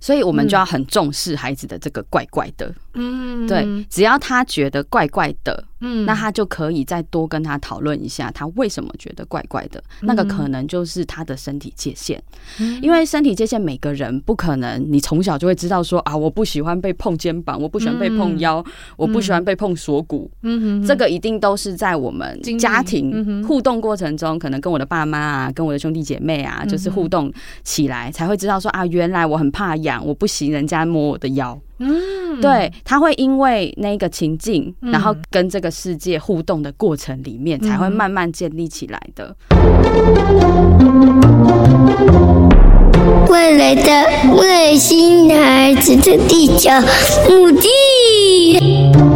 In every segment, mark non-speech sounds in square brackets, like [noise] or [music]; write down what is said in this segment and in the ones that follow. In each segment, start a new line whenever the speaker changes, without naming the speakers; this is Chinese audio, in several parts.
所以我们就要很重视孩子的这个怪怪的，嗯，对，只要他觉得怪怪的。嗯，那他就可以再多跟他讨论一下，他为什么觉得怪怪的？那个可能就是他的身体界限，因为身体界限每个人不可能，你从小就会知道说啊，我不喜欢被碰肩膀，我不喜欢被碰腰，我不喜欢被碰锁骨。嗯，这个一定都是在我们家庭互动过程中，可能跟我的爸妈啊，跟我的兄弟姐妹啊，就是互动起来才会知道说啊，原来我很怕痒，我不行人家摸我的腰。嗯，对，他会因为那个情境，然后跟这个世界互动的过程里面，才会慢慢建立起来的。
未来的外星孩子的地球母亲。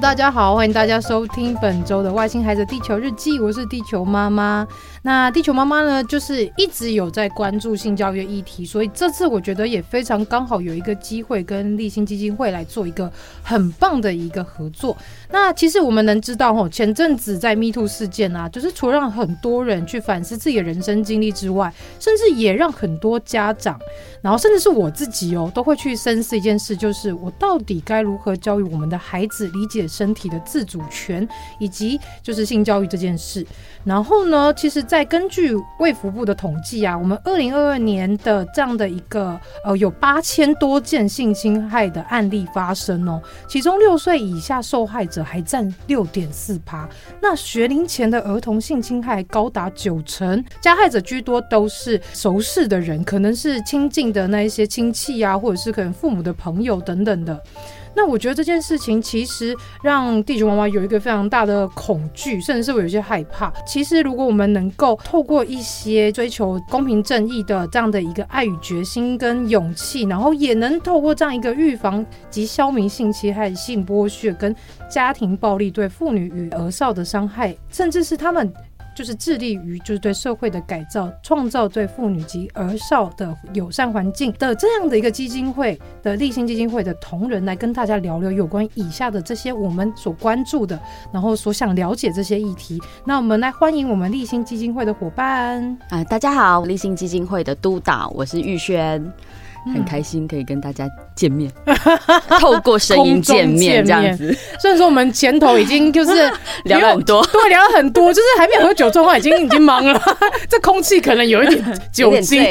大家好，欢迎大家收听本周的《外星孩子地球日记》，我是地球妈妈。那地球妈妈呢，就是一直有在关注性教育议题，所以这次我觉得也非常刚好有一个机会跟立新基金会来做一个很棒的一个合作。那其实我们能知道，吼，前阵子在 Me Too 事件啊，就是除了让很多人去反思自己的人生经历之外，甚至也让很多家长，然后甚至是我自己哦，都会去深思一件事，就是我到底该如何教育我们的孩子理解身体的自主权，以及就是性教育这件事。然后呢，其实，在根据卫福部的统计啊，我们二零二二年的这样的一个呃，有八千多件性侵害的案例发生哦，其中六岁以下受害者还占六点四趴，那学龄前的儿童性侵害高达九成，加害者居多都是熟识的人，可能是亲近的那一些亲戚啊，或者是可能父母的朋友等等的。那我觉得这件事情其实让地球妈妈有一个非常大的恐惧，甚至是我有些害怕。其实如果我们能够透过一些追求公平正义的这样的一个爱与决心跟勇气，然后也能透过这样一个预防及消弭性侵害、性剥削跟家庭暴力对妇女与儿少的伤害，甚至是他们。就是致力于就是对社会的改造，创造对妇女及儿少的友善环境的这样的一个基金会的立新基金会的同仁来跟大家聊聊有关以下的这些我们所关注的，然后所想了解这些议题。那我们来欢迎我们立新基金会的伙伴
啊、大家好，立新基金会的督导，我是玉轩。很开心可以跟大家见面，嗯、[laughs] 透过声音见面这样子。
虽然说我们前头已经就是 [laughs]
聊了很多，
对，聊了很多，就是还没有喝酒状况，已经已经忙了。[laughs] 这空气可能有一点酒精。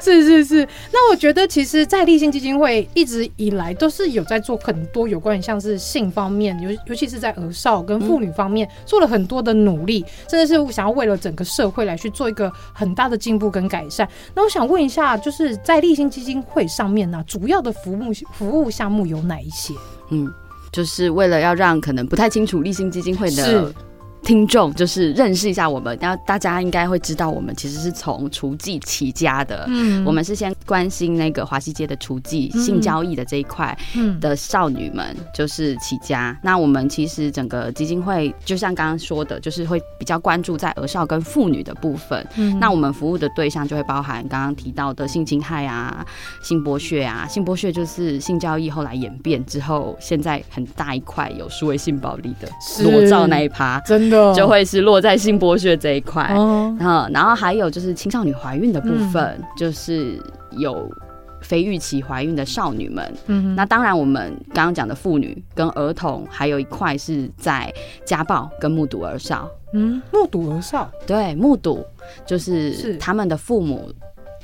是是是。那我觉得，其实，在立信基金会一直以来都是有在做很多有关于像是性方面，尤尤其是在儿少跟妇女方面做了很多的努力，真的是想要为了整个社会来去做一个很大的进步跟改善。那我想问一下，就是在励馨基金会上面呢、啊，主要的服务服务项目有哪一些？
嗯，就是为了要让可能不太清楚立新基金会的。听众就是认识一下我们，然后大家应该会知道，我们其实是从厨妓起家的。嗯，我们是先关心那个华西街的厨妓、嗯、性交易的这一块的少女们，就是起家。嗯、那我们其实整个基金会，就像刚刚说的，就是会比较关注在儿少跟妇女的部分。嗯，那我们服务的对象就会包含刚刚提到的性侵害啊、性剥削啊。性剥削就是性交易后来演变之后，现在很大一块有数位性暴力的裸照那一趴，真。就会是落在性剥削这一块，然后，然后还有就是青少年怀孕的部分，就是有非预期怀孕的少女们。嗯，那当然我们刚刚讲的妇女跟儿童，还有一块是在家暴跟目睹儿少。
嗯，目睹儿少，
对，目睹就是他们的父母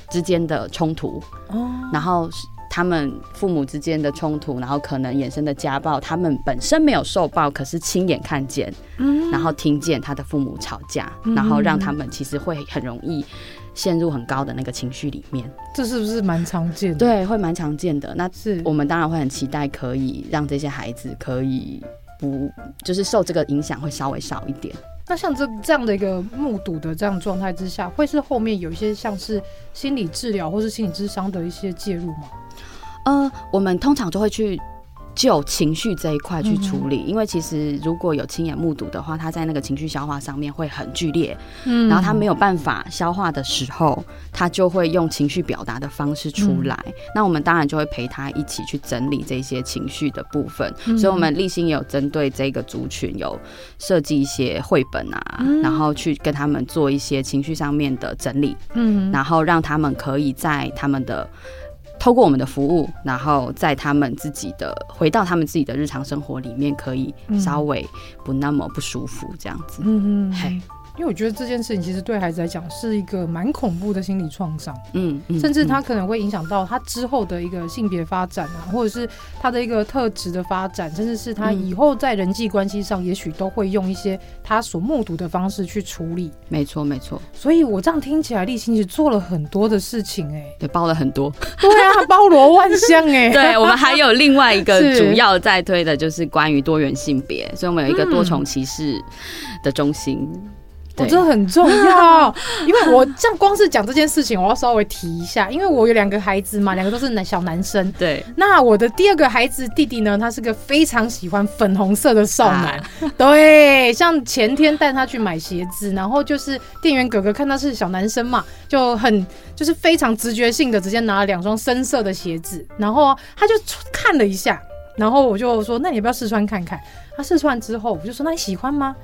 之间的冲突。哦，然后。他们父母之间的冲突，然后可能衍生的家暴，他们本身没有受暴，可是亲眼看见，嗯，然后听见他的父母吵架，嗯，然后让他们其实会很容易陷入很高的那个情绪里面。
这是不是蛮常见的？
对，会蛮常见的。那是我们当然会很期待，可以让这些孩子可以不就是受这个影响会稍微少一点。
那像这这样的一个目睹的这样状态之下，会是后面有一些像是心理治疗或是心理智商的一些介入吗？
呃，我们通常就会去。就情绪这一块去处理，因为其实如果有亲眼目睹的话，他在那个情绪消化上面会很剧烈，嗯，然后他没有办法消化的时候，他就会用情绪表达的方式出来。那我们当然就会陪他一起去整理这些情绪的部分。所以，我们立心也有针对这个族群有设计一些绘本啊，然后去跟他们做一些情绪上面的整理，嗯，然后让他们可以在他们的。透过我们的服务，然后在他们自己的回到他们自己的日常生活里面，可以稍微不那么不舒服，这样子。嗯嗯，嘿。
因为我觉得这件事情其实对孩子来讲是一个蛮恐怖的心理创伤，嗯，甚至他可能会影响到他之后的一个性别发展啊，或者是他的一个特质的发展，甚至是他以后在人际关系上，也许都会用一些他所目睹的方式去处理。
没错，没错。
所以我这样听起来，励馨其实做了很多的事情，哎，
对，包了很多。[laughs]
对啊，包罗万象，哎。
对，我们还有另外一个 [laughs] 主要在推的就是关于多元性别，所以我们有一个多重歧视的中心。
我这很重要，[laughs] 因为我这样光是讲这件事情，我要稍微提一下，因为我有两个孩子嘛，两个都是男小男生。
对，
那我的第二个孩子弟弟呢，他是个非常喜欢粉红色的少男。啊、对，像前天带他去买鞋子，然后就是店员哥哥看他是小男生嘛，就很就是非常直觉性的直接拿了两双深色的鞋子，然后他就看了一下，然后我就说，那你要不要试穿看看？他试穿之后，我就说，那你喜欢吗？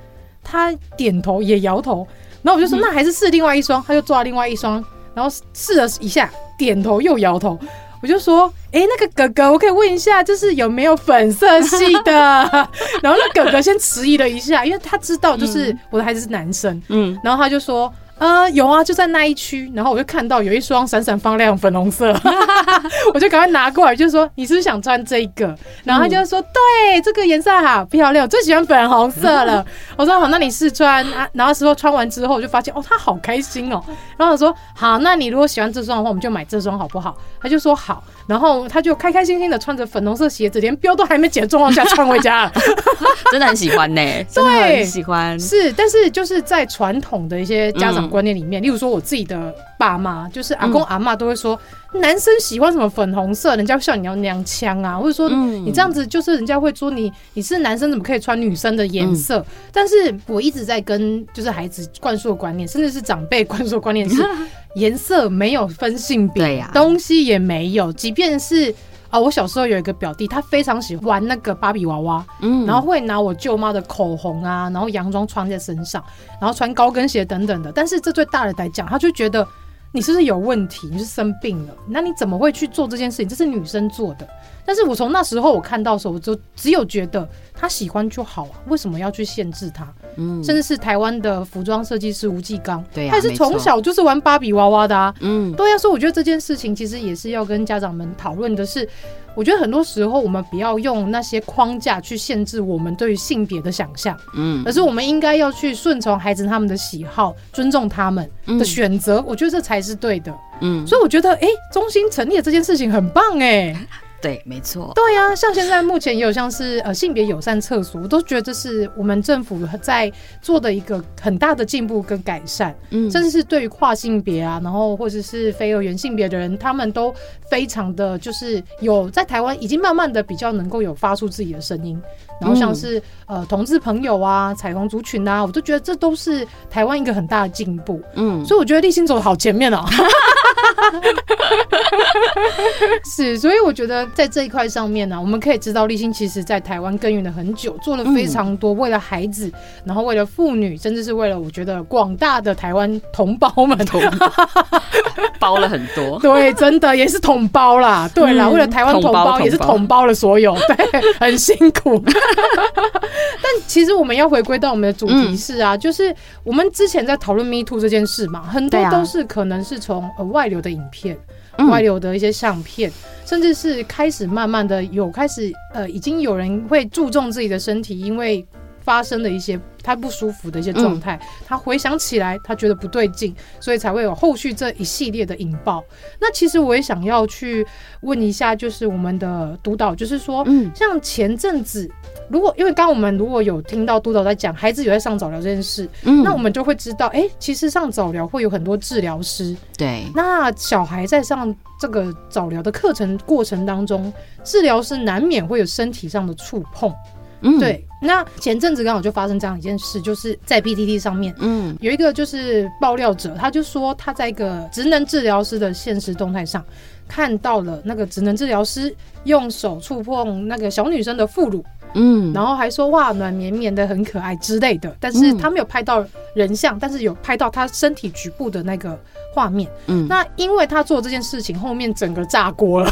他点头也摇头，然后我就说，那还是试另外一双，他就抓另外一双，然后试了一下，点头又摇头，我就说，哎、欸，那个哥哥，我可以问一下，就是有没有粉色系的？[laughs] 然后那哥哥先迟疑了一下，因为他知道就是我的孩子是男生，嗯，然后他就说。呃，有啊，就在那一区，然后我就看到有一双闪闪发亮粉红色，[laughs] 我就赶快拿过来，就说你是不是想穿这个？然后他就说、嗯、对，这个颜色好漂亮，我最喜欢粉红色了。我说好，那你试穿啊。然后时候穿完之后，我就发现哦，他好开心哦。然后我说好，那你如果喜欢这双的话，我们就买这双好不好？他就说好。然后他就开开心心的穿着粉红色鞋子，连标都还没剪的状况下穿回家了，[laughs] [laughs]
真的很喜欢呢、欸，真的很喜欢。
是，但是就是在传统的一些家长观念里面，嗯、例如说我自己的爸妈，就是阿公阿妈都会说，嗯、男生喜欢什么粉红色，人家笑你要娘腔啊，或者说你这样子就是人家会说你你是男生怎么可以穿女生的颜色？嗯、但是我一直在跟就是孩子灌输的观念，甚至是长辈灌输的观念是。[laughs] 颜色没有分性别，对呀，东西也没有。即便是啊、哦，我小时候有一个表弟，他非常喜欢玩那个芭比娃娃，嗯，然后会拿我舅妈的口红啊，然后洋装穿在身上，然后穿高跟鞋等等的。但是这对大人来讲，他就觉得你是不是有问题？你是生病了？那你怎么会去做这件事情？这是女生做的。但是我从那时候我看到的时候，我就只有觉得他喜欢就好啊，为什么要去限制他？嗯，甚至是台湾的服装设计师吴继刚，对呀，他也是从小就是玩芭比娃娃的啊。嗯，对呀，所以我觉得这件事情其实也是要跟家长们讨论的是，我觉得很多时候我们不要用那些框架去限制我们对于性别的想象，嗯，而是我们应该要去顺从孩子他们的喜好，尊重他们的选择，我觉得这才是对的。嗯，所以我觉得，哎，中心成立的这件事情很棒，哎。
对，没错。
对呀、啊，像现在目前也有像是呃性别友善厕所，我都觉得这是我们政府在做的一个很大的进步跟改善。嗯，甚至是对于跨性别啊，然后或者是非二元性别的人，他们都非常的就是有在台湾已经慢慢的比较能够有发出自己的声音。然后像是、嗯、呃同志朋友啊、彩虹族群啊，我都觉得这都是台湾一个很大的进步。嗯，所以我觉得立新走的好前面哦。[laughs] 是，所以我觉得在这一块上面呢、啊，我们可以知道立新其实在台湾耕耘了很久，做了非常多，为了孩子，嗯、然后为了妇女，甚至是为了我觉得广大的台湾同胞们，同 [laughs]
包了很多。[laughs]
对，真的也是统包啦。对啦，嗯、为了台湾同胞也是统包了所有，[laughs] 对，很辛苦。但其实我们要回归到我们的主题是啊，嗯、就是我们之前在讨论 Me Too 这件事嘛，很多都是可能是从呃外流的影片。外流的一些相片，甚至是开始慢慢的有开始呃，已经有人会注重自己的身体，因为发生的一些他不舒服的一些状态，嗯、他回想起来，他觉得不对劲，所以才会有后续这一系列的引爆。那其实我也想要去问一下，就是我们的督导，就是说，嗯，像前阵子。如果因为刚刚我们如果有听到督导在讲孩子有在上早疗这件事，嗯，那我们就会知道，哎、欸，其实上早疗会有很多治疗师，
对。
那小孩在上这个早疗的课程过程当中，治疗师难免会有身体上的触碰，嗯，对。那前阵子刚好就发生这样一件事，就是在 PTT 上面，嗯，有一个就是爆料者，他就说他在一个职能治疗师的现实动态上看到了那个职能治疗师用手触碰那个小女生的副乳。嗯，然后还说哇，暖绵绵的很可爱之类的，但是他没有拍到人像，嗯、但是有拍到他身体局部的那个画面。嗯，那因为他做这件事情，后面整个炸锅了，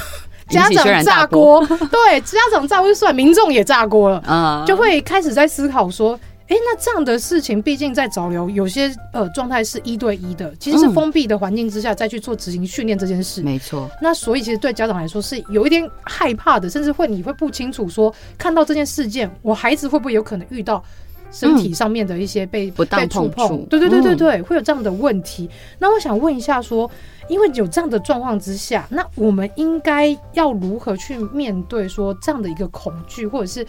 家长炸锅，[laughs] 对，家长炸锅就算，民众也炸锅了，嗯，就会开始在思考说。哎，那这样的事情，毕竟在早流有些呃状态是一对一的，其实是封闭的环境之下再去做执行训练这件事。
没错。
那所以其实对家长来说是有一点害怕的，甚至会你会不清楚说，看到这件事件，我孩子会不会有可能遇到身体上面的一些被
不当碰触？
对对对对对，会有这样的问题。那我想问一下说，因为有这样的状况之下，那我们应该要如何去面对说这样的一个恐惧，或者是？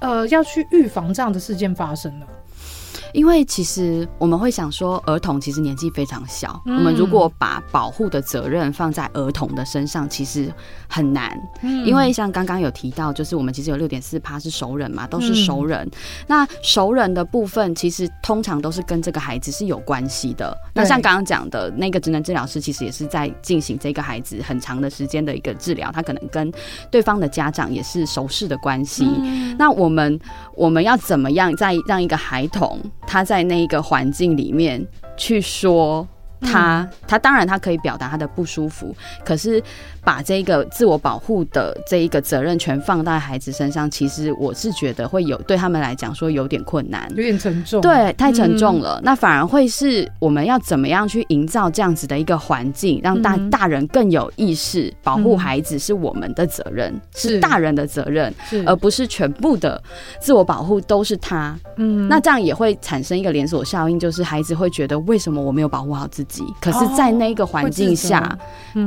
呃，要去预防这样的事件发生了。
因为其实我们会想说，儿童其实年纪非常小，嗯、我们如果把保护的责任放在儿童的身上，其实很难。嗯、因为像刚刚有提到，就是我们其实有六点四趴是熟人嘛，都是熟人。嗯、那熟人的部分，其实通常都是跟这个孩子是有关系的。那像刚刚讲的那个职能治疗师，其实也是在进行这个孩子很长的时间的一个治疗，他可能跟对方的家长也是熟识的关系。嗯、那我们我们要怎么样再让一个孩童？他在那一个环境里面去说。他他当然他可以表达他的不舒服，可是把这个自我保护的这一个责任全放在孩子身上，其实我是觉得会有对他们来讲说有点困难，
有点沉重，
对，太沉重了。嗯、那反而会是我们要怎么样去营造这样子的一个环境，让大大人更有意识，保护孩子是我们的责任，嗯、是大人的责任，而不是全部的自我保护都是他。嗯，那这样也会产生一个连锁效应，就是孩子会觉得为什么我没有保护好自己。可是，在那个环境下，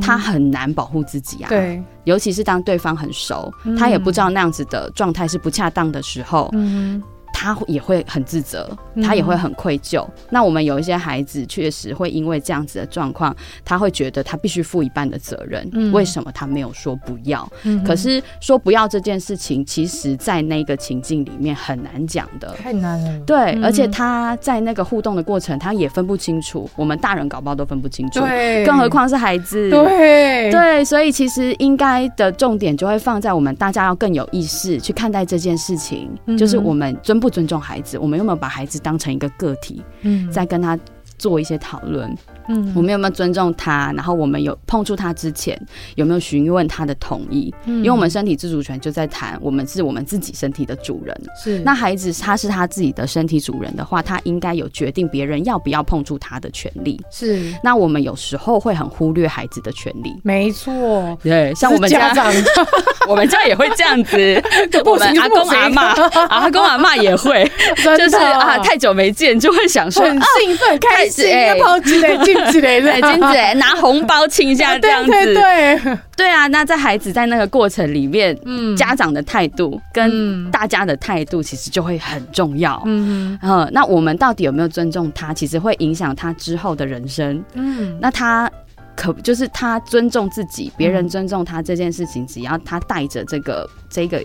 他很难保护自己啊。对，尤其是当对方很熟，嗯、他也不知道那样子的状态是不恰当的时候。嗯他也会很自责，他也会很愧疚。嗯、那我们有一些孩子确实会因为这样子的状况，他会觉得他必须负一半的责任。嗯、为什么他没有说不要？嗯、可是说不要这件事情，其实在那个情境里面很难讲的，
太难了。
对，嗯、而且他在那个互动的过程，他也分不清楚。我们大人搞不好都分不清楚，对，更何况是孩子。
对
对，所以其实应该的重点就会放在我们大家要更有意识去看待这件事情，嗯、就是我们尊不尊重孩子？我们有没有把孩子当成一个个体？嗯，在跟他做一些讨论。嗯，我们有没有尊重他？然后我们有碰触他之前，有没有询问他的同意？嗯，因为我们身体自主权就在谈，我们是我们自己身体的主人。是，那孩子他是他自己的身体主人的话，他应该有决定别人要不要碰触他的权利。是，那我们有时候会很忽略孩子的权利。
没错，
对，像我们家长，[laughs] 我们家也会这样子。[laughs] 我们阿公阿妈，[laughs] 阿公阿妈也会，就是啊，太久没见，就会想说
很兴奋，开心要跑起来金子嘞，
金子拿红包亲一下这样子，
对对。
对啊！那在孩子在那个过程里面，嗯，家长的态度跟大家的态度其实就会很重要，嗯嗯，那我们到底有没有尊重他？其实会影响他之后的人生，嗯，那他可就是他尊重自己，别人尊重他这件事情，只要他带着这个这个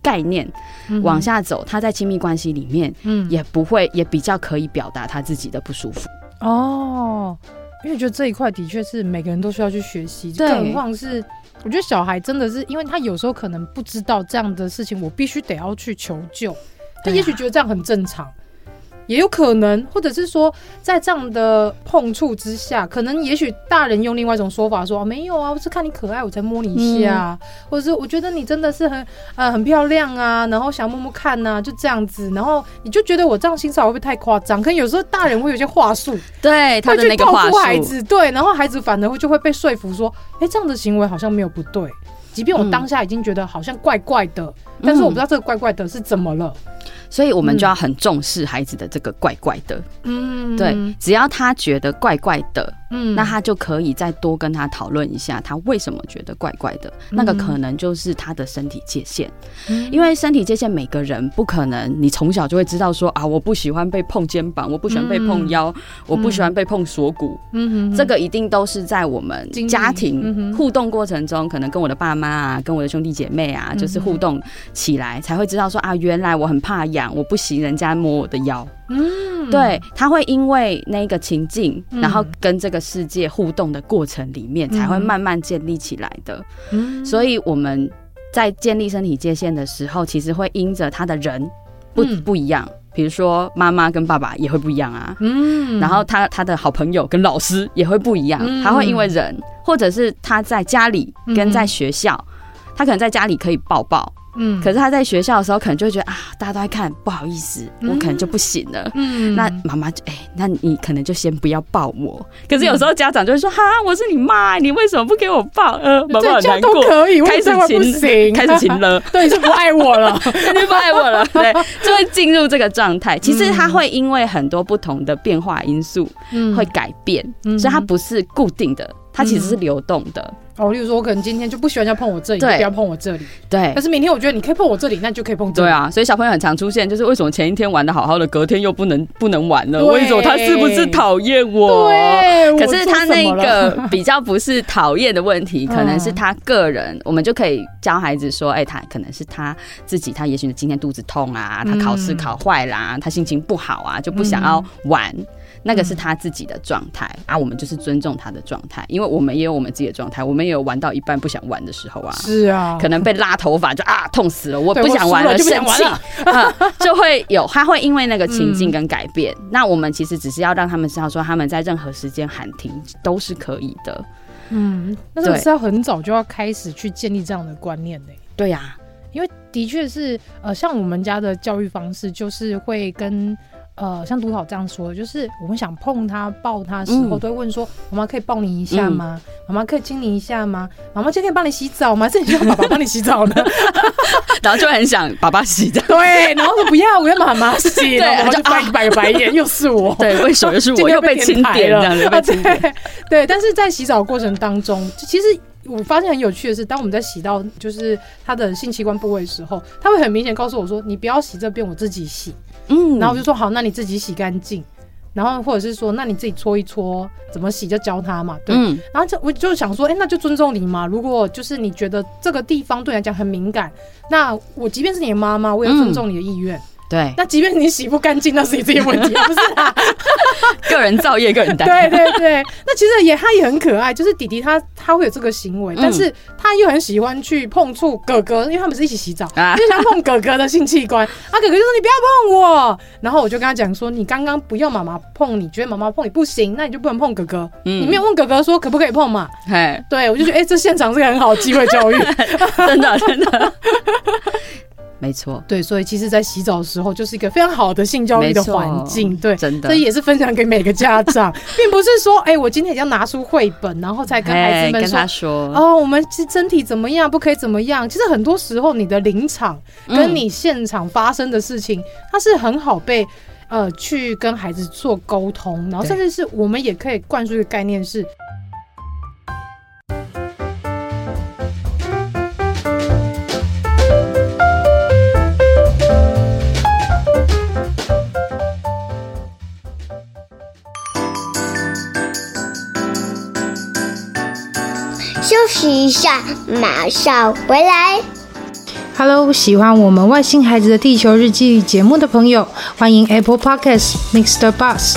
概念往下走，他在亲密关系里面，嗯，也不会也比较可以表达他自己的不舒服
哦。因为觉得这一块的确是每个人都需要去学习，对更何况是我觉得小孩真的是，因为他有时候可能不知道这样的事情，我必须得要去求救，他也许觉得这样很正常，也有可能，或者是说，在这样的碰触之下，可能也许大人用另外一种说法说，没有啊，我是看你可爱，我才摸你一下，嗯、或者是我觉得你真的是很呃很漂亮啊，然后想摸摸看呐、啊，就这样子，然后你就觉得我这样欣赏会不会太夸张？可能有时候大人会有些话术，
对，他的那个话术，
孩子对，然后孩子反而会就会被说服说，哎，这样的行为好像没有不对，即便我当下已经觉得好像怪怪的，嗯、但是我不知道这个怪怪的是怎么了。
所以我们就要很重视孩子的这个怪怪的，嗯，对，只要他觉得怪怪的，嗯，那他就可以再多跟他讨论一下，他为什么觉得怪怪的，那个可能就是他的身体界限，因为身体界限每个人不可能，你从小就会知道说啊，我不喜欢被碰肩膀，我不喜欢被碰腰，我不喜欢被碰锁骨，嗯，这个一定都是在我们家庭互动过程中，可能跟我的爸妈啊，跟我的兄弟姐妹啊，就是互动起来才会知道说啊，原来我很怕痒。我不行人家摸我的腰，嗯，对，他会因为那个情境，然后跟这个世界互动的过程里面，才会慢慢建立起来的。嗯，所以我们在建立身体界限的时候，其实会因着他的人不不一样，比如说妈妈跟爸爸也会不一样啊，嗯，然后他他的好朋友跟老师也会不一样，他会因为人，或者是他在家里跟在学校，他可能在家里可以抱抱。嗯，可是他在学校的时候，可能就会觉得啊，大家都在看，不好意思，我可能就不行了。嗯，那妈妈就哎，那你可能就先不要抱我。可是有时候家长就会说，哈，我是你妈，你为什么不给我抱？呃，妈妈很难过，
可以，
开始亲，开始亲了，[laughs]
对，就不爱我了，[laughs]
你不爱我了，对，就会进入这个状态。其实他会因为很多不同的变化因素，会改变，所以它不是固定的，它其实是流动的。
哦，例如说，我可能今天就不喜欢人家碰我这里，对，不要碰我这里。
对。
但是明天我觉得你可以碰我这里，那你就可以碰这里。
对啊，所以小朋友很常出现，就是为什么前一天玩的好好的，隔天又不能不能玩了？对为什么他是不是讨厌我？对。可是他那个比较不是讨厌的问题，可能是他个人，我们就可以教孩子说，哎、欸，他可能是他自己，他也许今天肚子痛啊，他考试考坏啦，他心情不好啊，就不想要玩。嗯那个是他自己的状态、嗯、啊，我们就是尊重他的状态，因为我们也有我们自己的状态，我们也有玩到一半不想玩的时候啊。
是啊，
可能被拉头发就啊痛死了，我不想玩了，生气啊，就会有，他会因为那个情境跟改变。嗯、那我们其实只是要让他们知道说，他们在任何时间喊停都是可以的。
嗯，那这个是要很早就要开始去建立这样的观念的。
对呀、啊，
因为的确是呃，像我们家的教育方式就是会跟。呃，像督导这样说，就是我们想碰他、抱他的时候，都会问说：“妈妈可以抱你一下吗？妈妈可以亲你一下吗？妈妈今天帮你洗澡吗？”是你需要爸爸帮你洗澡呢？[laughs]
然后就很想爸爸洗澡。[laughs]
对，然后说不要，我要妈妈洗。[laughs] 对，然后就翻一百个白眼，又是我。
对，为什么又是我？又被清点了，这样子被钦点。
对，但是在洗澡过程当中，其实我发现很有趣的是，当我们在洗到就是他的性器官部位的时候，他会很明显告诉我说：“你不要洗这边，我自己洗。”嗯，然后我就说好，那你自己洗干净，然后或者是说，那你自己搓一搓，怎么洗就教他嘛，对。嗯、然后就我就想说，哎、欸，那就尊重你嘛。如果就是你觉得这个地方对你来讲很敏感，那我即便是你的妈妈，我也尊重你的意愿。嗯
对，
那即便你洗不干净，那是你自己问题，[laughs] 不是啊？
个人造业，个人担。
对对对，那其实也他也很可爱，就是弟弟他他会有这个行为，嗯、但是他又很喜欢去碰触哥哥，因为他们是一起洗澡，啊、就想碰哥哥的性器官。啊，哥哥就说你不要碰我，然后我就跟他讲说，你刚刚不要妈妈碰你，觉得妈妈碰你不行，那你就不能碰哥哥。嗯、你没有问哥哥说可不可以碰嘛？嘿对，我就觉得哎、欸，这现场是个很好的机会教育，[laughs]
真的真的。没错，
对，所以其实，在洗澡的时候，就是一个非常好的性教育的环境，对，
真的，
这也是分享给每个家长，并不是说，哎，我今天要拿出绘本，然后才跟孩子们说，说哦，我们身体怎么样，不可以怎么样。其实很多时候，你的临场跟你现场发生的事情，嗯、它是很好被呃去跟孩子做沟通，然后甚至是我们也可以灌输一个概念是。
试一下，马上回来。
Hello，喜欢我们外星孩子的地球日记节目的朋友，欢迎 Apple Podcasts、Mixer Bus。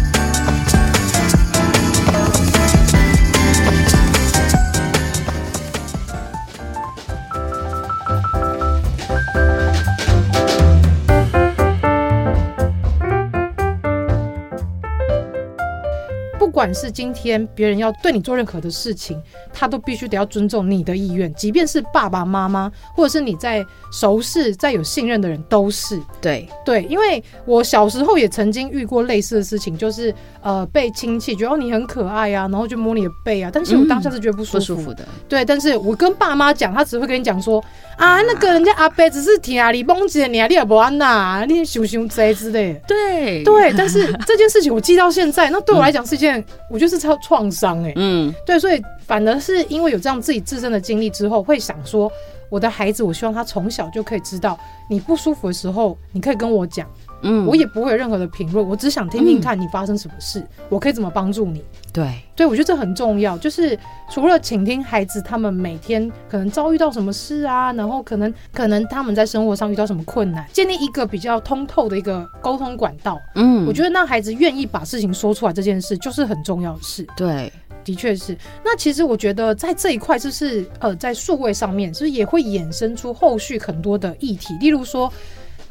管是今天别人要对你做任何的事情，他都必须得要尊重你的意愿，即便是爸爸妈妈，或者是你在熟识、在有信任的人，都是
对
对。因为我小时候也曾经遇过类似的事情，就是呃被亲戚觉得哦你很可爱啊，然后就摸你的背啊，但是我当下是觉得不舒服，
嗯、不舒服的。
对，但是我跟爸妈讲，他只会跟你讲说啊，那个人家阿伯只是听你蹦姐，你你也不安呐，你熊熊贼之类。
对
对，但是这件事情我记到现在，那对我来讲是一件。我就是超创伤哎，嗯，对，所以反而是因为有这样自己自身的经历之后，会想说，我的孩子，我希望他从小就可以知道，你不舒服的时候，你可以跟我讲，嗯，我也不会有任何的评论，我只想听听看你发生什么事，嗯、我可以怎么帮助你。
对，
对，我觉得这很重要，就是除了倾听孩子他们每天可能遭遇到什么事啊，然后可能可能他们在生活上遇到什么困难，建立一个比较通透的一个沟通管道。嗯，我觉得让孩子愿意把事情说出来这件事，就是很重要的事。
对，
的确是。那其实我觉得在这一块，就是呃，在数位上面，是不是也会衍生出后续很多的议题？例如说，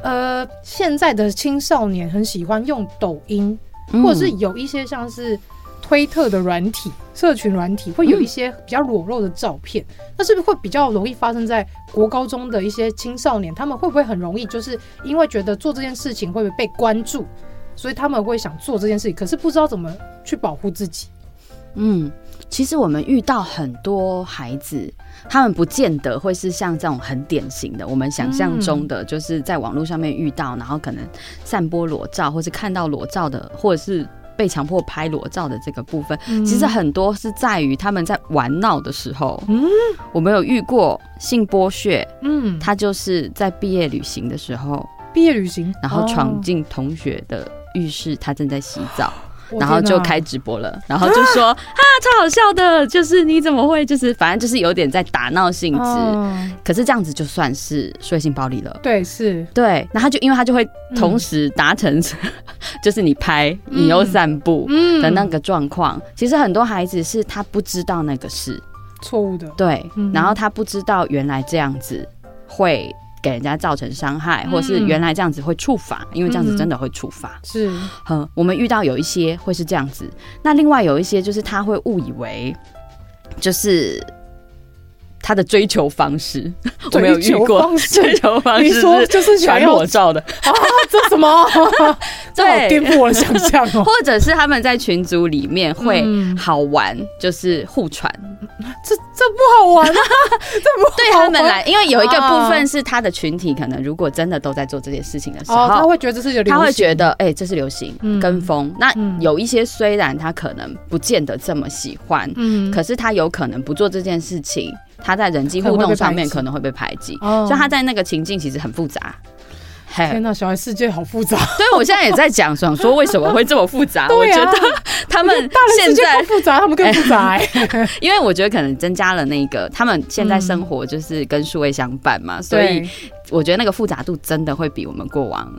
呃，现在的青少年很喜欢用抖音，或者是有一些像是。推特的软体、社群软体会有一些比较裸露的照片，那、嗯、是不是会比较容易发生在国高中的一些青少年？他们会不会很容易就是因为觉得做这件事情会不会被关注，所以他们会想做这件事情，可是不知道怎么去保护自己？
嗯，其实我们遇到很多孩子，他们不见得会是像这种很典型的，我们想象中的，就是在网络上面遇到，然后可能散播裸照，或是看到裸照的，或者是。被强迫拍裸照的这个部分，嗯、其实很多是在于他们在玩闹的时候。嗯，我没有遇过性剥削。嗯，他就是在毕业旅行的时候，
毕业旅行，
然后闯进同学的浴室，他正在洗澡。然后就开直播了，然后就说 [laughs] 啊，超好笑的，就是你怎么会，就是反正就是有点在打闹性质，嗯、可是这样子就算是说性暴力了。
对，是，
对，那他就因为他就会同时达成，嗯、[laughs] 就是你拍你又散步的那个状况。嗯、其实很多孩子是他不知道那个是
错误的，
对，然后他不知道原来这样子会。给人家造成伤害，或是原来这样子会触法，嗯、因为这样子真的会触法。
是，
嗯，我们遇到有一些会是这样子，那另外有一些就是他会误以为，就是。他的追求方式，我没有遇过。追求方式，你说就是传裸照的
啊？这什么？[laughs] 这好颠覆我的想象哦！
或者是他们在群组里面会好玩，就是互传。
这这不好玩啊！[laughs] 这不
对他们来，因为有一个部分是他的群体，可能如果真的都在做这件事情的时候，
他会觉得这是流行，
他会觉得哎，这是流行跟风。那有一些虽然他可能不见得这么喜欢，嗯，可是他有可能不做这件事情。他在人际互动上面可能会被排挤，所以他在那个情境其实很复杂。
天哪，小孩世界好复杂。
对，我现在也在讲，想说为什么会这么复杂？[laughs] 我觉得他们现在
复杂，他们更复杂。[laughs]
因为我觉得可能增加了那个，他们现在生活就是跟数位相伴嘛，所以我觉得那个复杂度真的会比我们过往。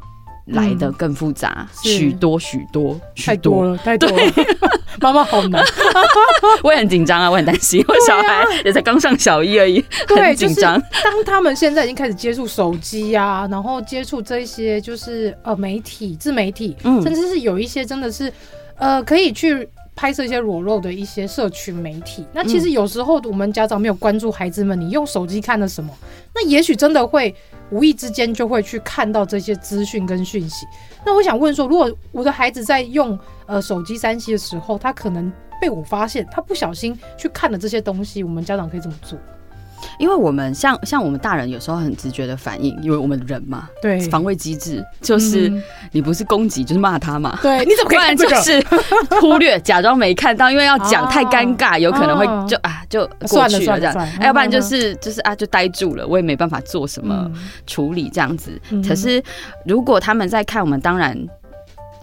来的更复杂，许多许多，
太多。了，太多了。[laughs] 妈妈好难，[laughs]
我也很紧张啊，我很担心，我小孩也才刚上小一而已，很紧张。
当他们现在已经开始接触手机啊，然后接触这些就是呃媒体、自媒体，甚至是有一些真的是呃可以去拍摄一些裸露的一些社群媒体。那其实有时候我们家长没有关注孩子们，你用手机看了什么，那也许真的会。无意之间就会去看到这些资讯跟讯息。那我想问说，如果我的孩子在用呃手机三 C 的时候，他可能被我发现，他不小心去看了这些东西，我们家长可以怎么做？
因为我们像像我们大人有时候很直觉的反应，因为我们人嘛，
对，
防卫机制就是你不是攻击就是骂他嘛，
对，你怎么可以看这个？
就是 [laughs] 忽略，假装没看到，因为要讲太尴尬，有可能会就啊就过去了这样，要不然就是就是啊就呆住了，我也没办法做什么处理这样子。可是如果他们在看我们，当然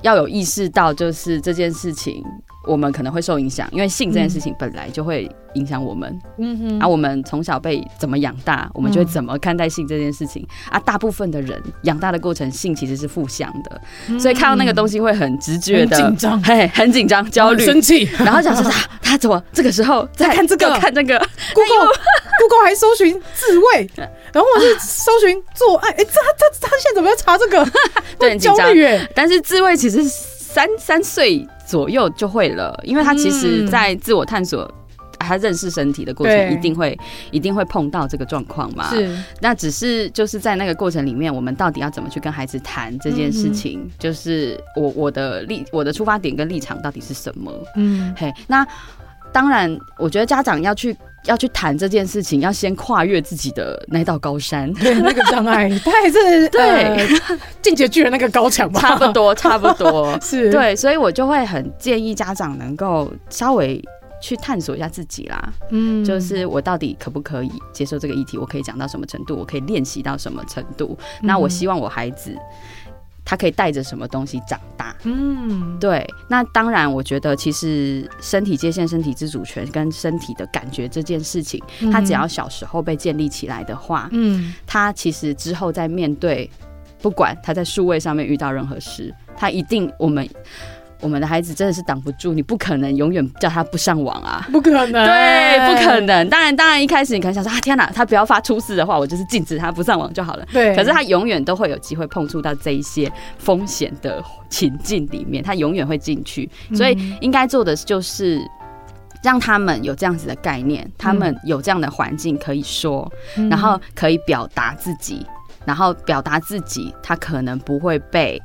要有意识到，就是这件事情。我们可能会受影响，因为性这件事情本来就会影响我们。嗯哼，啊，我们从小被怎么养大，我们就会怎么看待性这件事情。嗯、啊，大部分的人养大的过程，性其实是负向的，嗯、所以看到那个东西会很直觉的紧张，嘿，很紧张、焦虑、生气，然后想说他他怎么这个时候在看这个。看这个
，Google、哎、Google 还搜寻自慰，然后我是搜寻做爱，哎、欸，他他他现在怎么要查这个？[laughs]
对，很紧张。但是自慰其实三三岁。左右就会了，因为他其实，在自我探索、他认识身体的过程，一定会一定会碰到这个状况嘛。是，那只是就是在那个过程里面，我们到底要怎么去跟孩子谈这件事情？就是我我的立我的出发点跟立场到底是什么？嗯，嘿，那当然，我觉得家长要去。要去谈这件事情，要先跨越自己的那道高山，[laughs]
对那个障碍，他还是对进阶巨人那个高墙吧，
差不多，[laughs] 差不多。是。对，所以我就会很建议家长能够稍微去探索一下自己啦，嗯，就是我到底可不可以接受这个议题，我可以讲到什么程度，我可以练习到什么程度，那我希望我孩子。他可以带着什么东西长大？嗯，对。那当然，我觉得其实身体界限、身体自主权跟身体的感觉这件事情，他只要小时候被建立起来的话，嗯，他其实之后在面对，不管他在数位上面遇到任何事，他一定我们。我们的孩子真的是挡不住，你不可能永远叫他不上网啊，
不可能，
对，不可能。当然，当然，一开始你可能想说啊，天哪，他不要发出事的话，我就是禁止他不上网就好了。对，可是他永远都会有机会碰触到这一些风险的情境里面，他永远会进去。所以应该做的就是让他们有这样子的概念，他们有这样的环境可以说，然后可以表达自己，然后表达自己，他可能不会被。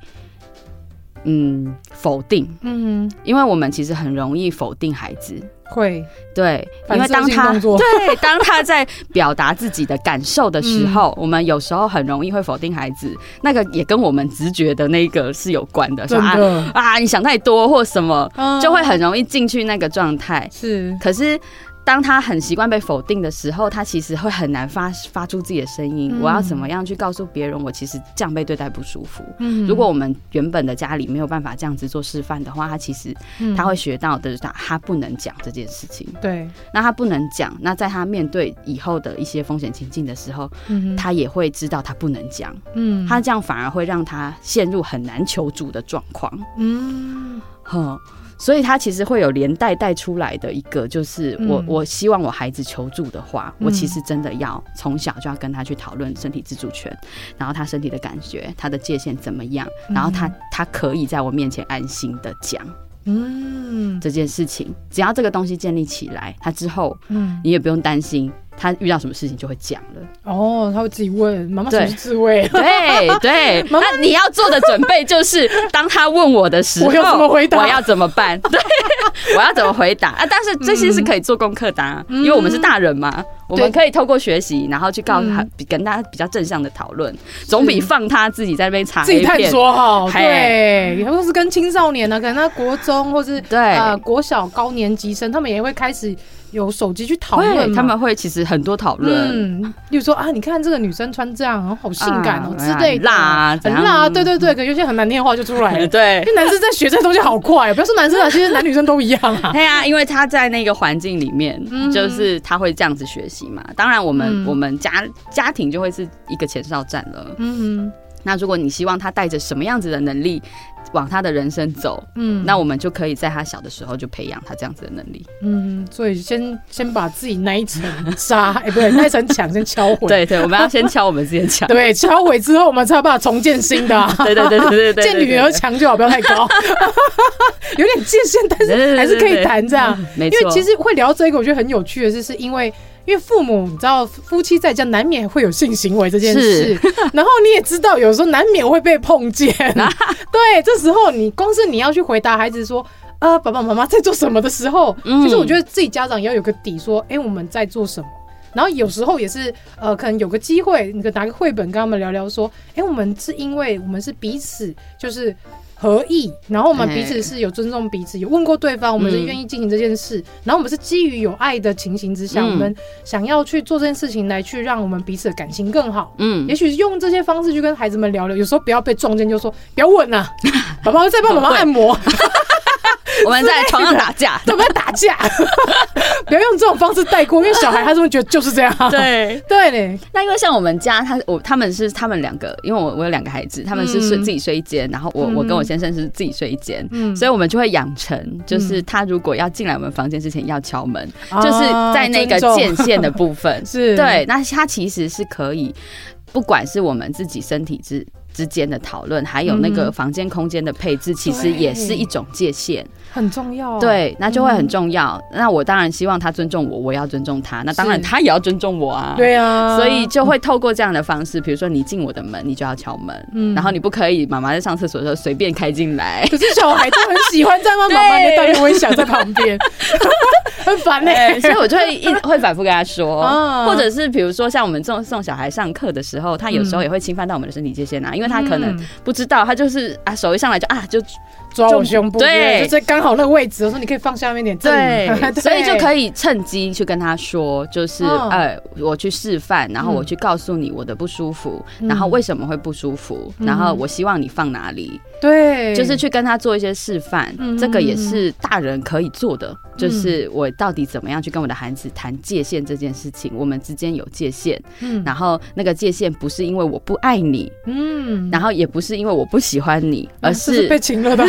嗯，否定，嗯，因为我们其实很容易否定孩子，
会，
对，因为当他对当他在表达自己的感受的时候，[laughs] 我们有时候很容易会否定孩子，那个也跟我们直觉的那个是有关的，是吧？啊，你想太多或什么，就会很容易进去那个状态，是，可是。当他很习惯被否定的时候，他其实会很难发发出自己的声音。嗯、我要怎么样去告诉别人，我其实这样被对待不舒服？嗯，如果我们原本的家里没有办法这样子做示范的话，他其实他会学到的是他他不能讲这件事情。对，那他不能讲，那在他面对以后的一些风险情境的时候，嗯，他也会知道他不能讲。嗯，他这样反而会让他陷入很难求助的状况。嗯，哼。所以他其实会有连带带出来的一个，就是我、嗯、我希望我孩子求助的话，嗯、我其实真的要从小就要跟他去讨论身体自主权，然后他身体的感觉，他的界限怎么样，然后他他可以在我面前安心的讲，嗯，这件事情，只要这个东西建立起来，他之后，嗯，你也不用担心。他遇到什么事情就会讲了
哦，他会自己问妈妈什么是自慰？
对对，[laughs] 妈妈那你要做的准备就是，当他问我的时候，我要怎么回答？我要怎么办？对，[laughs] 我要怎么回答啊？但是这些是可以做功课的，啊，因为我们是大人嘛，我们可以透过学习，然后去告诉他，跟他比较正向的讨论，总比放他自己在那边查 A 片
说好。对，或是跟青少年呢，可能他国中或是对啊国小高年级生，他们也会开始。有手机去讨论，
他们会其实很多讨论，
嗯，比如说啊，你看这个女生穿这样，好性感哦之类的，辣，很辣，对对对，可有些很难听的话就出来了，[laughs] 对，因为男生在学这东西好快，不要说男生啊，其实男女生都一样啊，[laughs]
对啊，因为他在那个环境里面，就是他会这样子学习嘛，当然我们我们家家庭就会是一个前哨站了，嗯，那如果你希望他带着什么样子的能力，往他的人生走，嗯，那我们就可以在他小的时候就培养他这样子的能力，
嗯，所以先先把自己那一层沙，[laughs] 哎，不对，那一层墙先敲毁，[laughs]
对对，我们要先敲我们自己的墙，[laughs]
对，敲毁之后我们才有办法重建新的，
对对对对对，
建女儿墙就好，不要太高，有点界限，但是还是可以谈这样，没错，因为其实会聊这个，我觉得很有趣的是，是因为。因为父母，你知道，夫妻在家难免会有性行为这件事，[laughs] 然后你也知道，有时候难免会被碰见。[laughs] 对，这时候你光是你要去回答孩子说，呃、啊，爸爸妈妈在做什么的时候，其实我觉得自己家长也要有个底，说，哎，我们在做什么。然后有时候也是呃，可能有个机会，你可拿个绘本跟他们聊聊，说，哎、欸，我们是因为我们是彼此就是。合意，然后我们彼此是有尊重彼此，有问过对方，我们是愿意进行这件事，嗯、然后我们是基于有爱的情形之下，嗯、我们想要去做这件事情来去让我们彼此的感情更好。嗯，也许用这些方式去跟孩子们聊聊，有时候不要被撞见，就说不要问呐，宝宝在帮妈妈按摩。[laughs] [laughs]
我们在床上打架，[laughs]
怎么打架？[laughs] 不要用这种方式带过，因为小孩他是会觉得就是这样。对对嘞。
那因为像我们家，他我他们是他们两个，因为我我有两个孩子，他们是睡自己睡一间，然后我我跟我先生是自己睡一间，嗯，所以我们就会养成，就是他如果要进来我们房间之前要敲门，就是在那个界限的部分是对。那他其实是可以，不管是我们自己身体之之间的讨论，还有那个房间空间的配置，其实也是一种界限。
很重要，
对，那就会很重要。嗯、那我当然希望他尊重我，我要尊重他。那当然他也要尊重我啊。
对啊，
所以就会透过这样的方式，比如说你进我的门，你就要敲门，嗯，然后你不可以妈妈在上厕所的时候随便开进来。
可是小孩都很喜欢在妈妈那当面，[laughs] 会想在旁边，[laughs] 很烦嘞。
所以我就会一会反复跟他说，哦、[laughs] 或者是比如说像我们送送小孩上课的时候，他有时候也会侵犯到我们的身体界限啊，因为他可能不知道，他就是啊手一上来就啊就。
抓我胸部，对，就在刚好那个位置。我说你可以放下面点，
对，[laughs] 所以就可以趁机去跟他说，就是呃，我去示范，然后我去告诉你我的不舒服，然后为什么会不舒服，然后我希望你放哪里，
对，
就是去跟他做一些示范。这个也是大人可以做的，就是我到底怎么样去跟我的孩子谈界限这件事情，我们之间有界限，嗯，然后那个界限不是因为我不爱你，嗯，然后也不是因为我不喜欢你，而是
被情了的。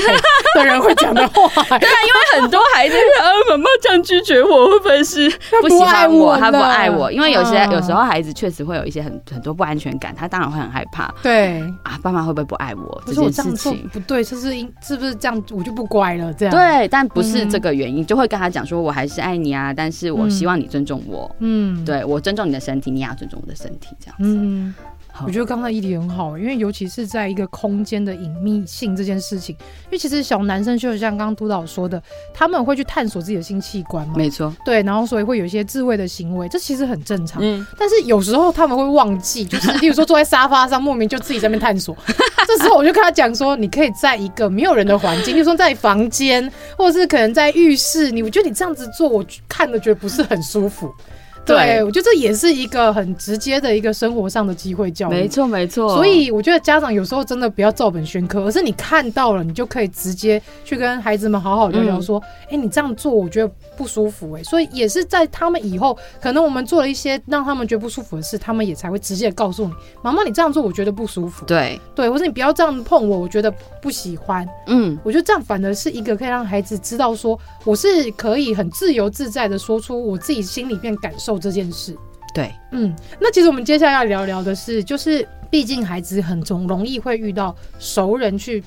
的人会讲的话，
对啊，因为很多孩子说，啊，[laughs] 妈妈这样拒绝我，会不会是不喜欢我？他不爱我，因为有些有时候孩子确实会有一些很很多不安全感，他当然会很害怕。对啊，爸妈会不会不爱我这件事情？
不对，这是因是不是这样？我就不乖了，这样。
对，但不是这个原因，就会跟他讲说，我还是爱你啊，但是我希望你尊重我。嗯，对，我尊重你的身体，你也要尊重我的身体，这样子。嗯。
我觉得刚才议题很好，因为尤其是在一个空间的隐秘性这件事情，因为其实小男生就像刚刚督导说的，他们会去探索自己的性器官嘛，
没错，
对，然后所以会有一些自慰的行为，这其实很正常。嗯，但是有时候他们会忘记，就是例如说坐在沙发上，莫名就自己在那边探索，[laughs] 这时候我就跟他讲说，你可以在一个没有人的环境，比如说在房间，或者是可能在浴室，你我觉得你这样子做，我看了觉得不是很舒服。对，我觉得这也是一个很直接的一个生活上的机会教育。
没错，没错。
所以我觉得家长有时候真的不要照本宣科，而是你看到了，你就可以直接去跟孩子们好好聊聊，说：“哎、嗯欸，你这样做我觉得不舒服。”哎，所以也是在他们以后，可能我们做了一些让他们觉得不舒服的事，他们也才会直接告诉你：“妈妈，你这样做我觉得不舒服。”
对
对，或者你不要这样碰我，我觉得不喜欢。嗯，我觉得这样反而是一个可以让孩子知道说，我是可以很自由自在的说出我自己心里面感受这件事。
对，
嗯，那其实我们接下来要聊聊的是，就是毕竟孩子很容容易会遇到熟人去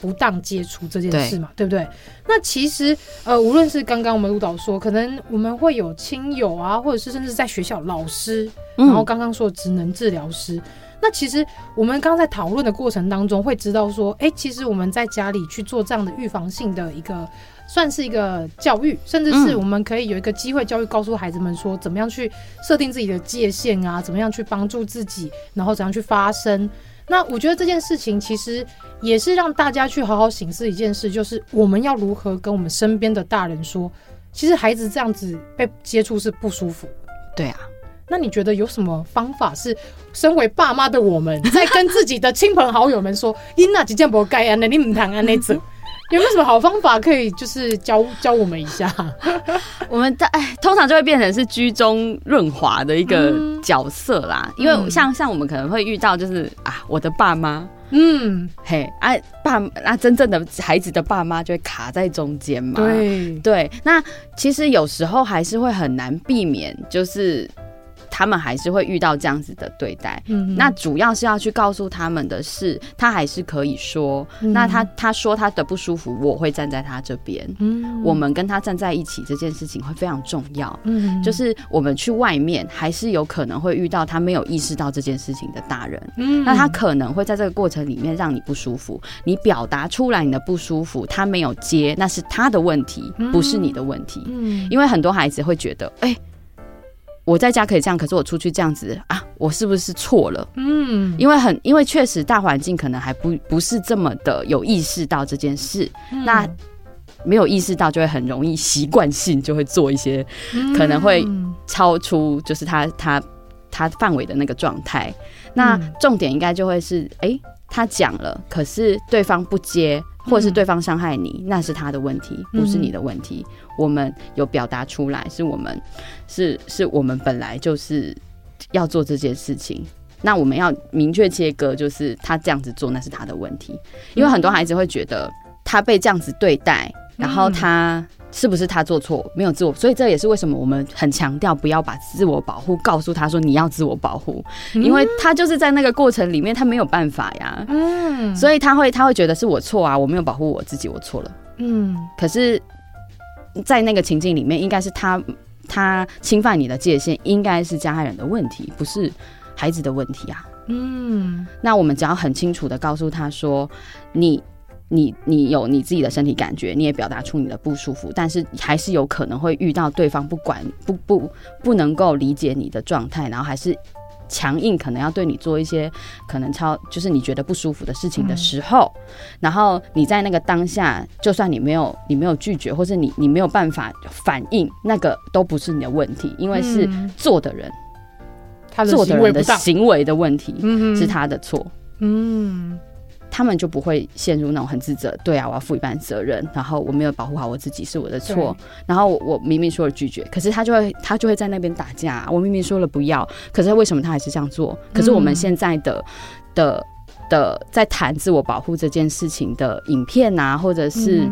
不当接触这件事嘛，对，对不对？那其实呃，无论是刚刚我们督导说，可能我们会有亲友啊，或者是甚至在学校老师，然后刚刚说的职能治疗师，嗯、那其实我们刚刚在讨论的过程当中会知道说，哎，其实我们在家里去做这样的预防性的一个。算是一个教育，甚至是我们可以有一个机会教育，告诉孩子们说，怎么样去设定自己的界限啊，怎么样去帮助自己，然后怎样去发声。那我觉得这件事情其实也是让大家去好好醒思一件事，就是我们要如何跟我们身边的大人说，其实孩子这样子被接触是不舒服。对啊，那你觉得有什么方法是，身为爸妈的我们在跟自己的亲朋好友们说，因那几件不该安的，你唔谈安那走。有没有什么好方法可以就是教教我们一下？[laughs]
我们在哎，通常就会变成是居中润滑的一个角色啦。嗯、因为像像我们可能会遇到就是啊，我的爸妈，嗯，嘿，哎、啊，爸，那、啊、真正的孩子的爸妈就会卡在中间嘛。对对，那其实有时候还是会很难避免，就是。他们还是会遇到这样子的对待，嗯，那主要是要去告诉他们的是，他还是可以说，嗯、那他他说他的不舒服，我会站在他这边，嗯，我们跟他站在一起这件事情会非常重要，嗯，就是我们去外面还是有可能会遇到他没有意识到这件事情的大人，嗯，那他可能会在这个过程里面让你不舒服，你表达出来你的不舒服，他没有接，那是他的问题，不是你的问题，嗯，因为很多孩子会觉得，哎、欸。我在家可以这样，可是我出去这样子啊，我是不是错了？嗯，因为很，因为确实大环境可能还不不是这么的有意识到这件事，嗯、那没有意识到就会很容易习惯性就会做一些，嗯、可能会超出就是他他他范围的那个状态。那重点应该就会是，哎、欸，他讲了，可是对方不接。或是对方伤害你，那是他的问题，不是你的问题。嗯、我们有表达出来，是我们是是我们本来就是要做这件事情。那我们要明确切割，就是他这样子做，那是他的问题。因为很多孩子会觉得他被这样子对待，然后他。是不是他做错？没有自我，所以这也是为什么我们很强调不要把自我保护告诉他说你要自我保护，因为他就是在那个过程里面他没有办法呀。嗯，所以他会他会觉得是我错啊，我没有保护我自己，我错了。嗯，可是，在那个情境里面，应该是他他侵犯你的界限，应该是加害人的问题，不是孩子的问题啊。嗯，那我们只要很清楚的告诉他说你。你你有你自己的身体感觉，你也表达出你的不舒服，但是还是有可能会遇到对方不管不不不能够理解你的状态，然后还是强硬，可能要对你做一些可能超就是你觉得不舒服的事情的时候，嗯、然后你在那个当下，就算你没有你没有拒绝，或是你你没有办法反应，那个都不是你的问题，因为是做的人，嗯、他的做的人的行为的问题，是他的错，嗯。他们就不会陷入那种很自责，对啊，我要负一半责任，然后我没有保护好我自己是我的错，然后我，我明明说了拒绝，可是他就会他就会在那边打架，我明明说了不要，可是为什么他还是这样做？可是我们现在的、嗯、的的在谈自我保护这件事情的影片啊，或者是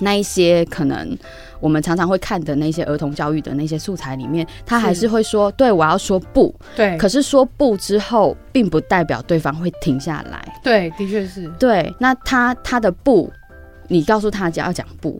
那一些可能。我们常常会看的那些儿童教育的那些素材里面，他还是会说：“对，我要说不。”对，可是说不之后，并不代表对方会停下来。
对，的确是。
对，那他他的不，你告诉他只要讲不。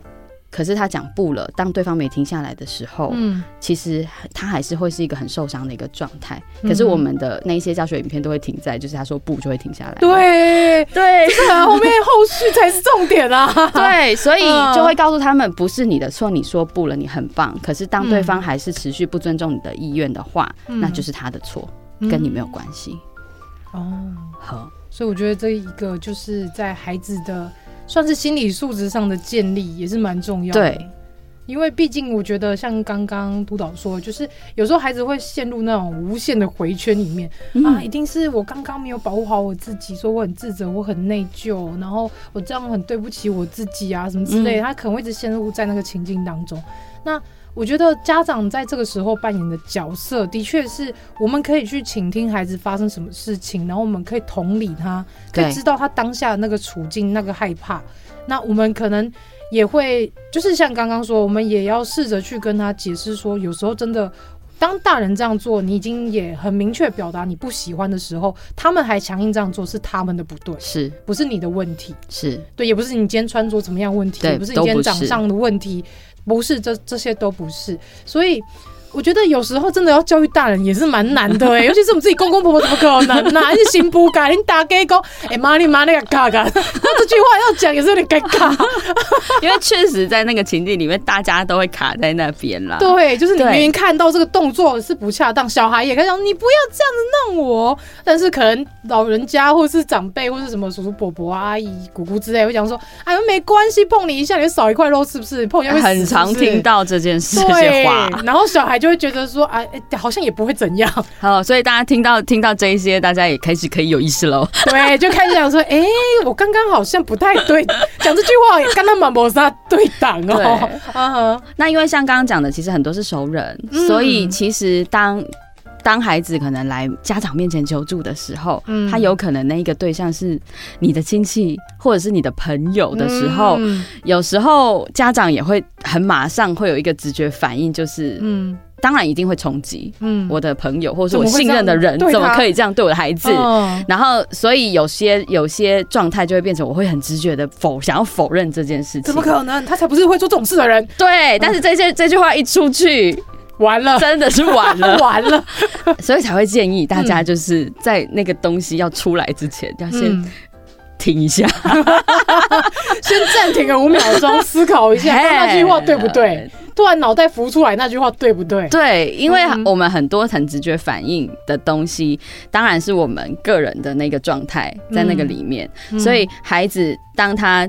可是他讲不了，当对方没停下来的时候，嗯，其实他还是会是一个很受伤的一个状态。可是我们的那一些教学影片都会停在，就是他说不就会停下来。
对对，是啊，后面后续才是重点啊。[laughs]
对，所以就会告诉他们，不是你的错，你说不了，你很棒。可是当对方还是持续不尊重你的意愿的话，那就是他的错，跟你没有关系。
哦，好，所以我觉得这一个就是在孩子的。算是心理素质上的建立也是蛮重要的，对，因为毕竟我觉得像刚刚督导说，就是有时候孩子会陷入那种无限的回圈里面、嗯、啊，一定是我刚刚没有保护好我自己，说我很自责，我很内疚，然后我这样很对不起我自己啊，什么之类的，他可能会一直陷入在那个情境当中，那。我觉得家长在这个时候扮演的角色，的确是我们可以去倾听孩子发生什么事情，然后我们可以同理他，可以知道他当下的那个处境、那个害怕。那我们可能也会，就是像刚刚说，我们也要试着去跟他解释说，有时候真的，当大人这样做，你已经也很明确表达你不喜欢的时候，他们还强硬这样做，是他们的不对，是不是你的问题？是对，也不是你今天穿着怎么样问题，也不是你今天长相的问题。不是，这这些都不是，所以。我觉得有时候真的要教育大人也是蛮难的哎、欸，[laughs] 尤其是我们自己公公婆婆怎么可能呢？你行不改，你打给公，哎妈你妈那个嘎嘎，那这句话要讲也是有点尴尬，[laughs]
因为确实在那个情境里面，大家都会卡在那边啦。
对，就是你明明看到这个动作是不恰当，小孩也可以讲你不要这样子弄我，但是可能老人家或是长辈或是什么叔叔伯伯阿姨姑姑之类会讲说，哎呦没关系，碰你一下你就少一块肉是不是？碰一下？
很常听到这件事这些话，
然后小孩就会觉得说，哎、欸，好像也不会怎样。
好，所以大家听到听到这一些，大家也开始可以有意识喽。[laughs]
对，就开始想说，哎、欸，我刚刚好像不太对，[laughs] 讲这句话也跟他们谋杀对挡哦。[laughs]
那因为像刚刚讲的，其实很多是熟人，嗯、所以其实当当孩子可能来家长面前求助的时候，嗯、他有可能那一个对象是你的亲戚或者是你的朋友的时候，嗯、有时候家长也会很马上会有一个直觉反应，就是嗯。当然一定会冲击，嗯，我的朋友或者是我信任的人，怎么可以这样对我的孩子？然后，所以有些有些状态就会变成我会很直觉的否想要否认这件事情。
怎么可能？他才不是会做这种事的人。
对，但是这些这句话一出去，
完了，
真的是完了，[laughs]
完了。
所以才会建议大家就是在那个东西要出来之前，要先停一下，[laughs]
先暂停个五秒钟，思考一下那句话对不对？突然脑袋浮出来那句话，对不对？
对，因为我们很多很直觉反应的东西，当然是我们个人的那个状态在那个里面，所以孩子当他。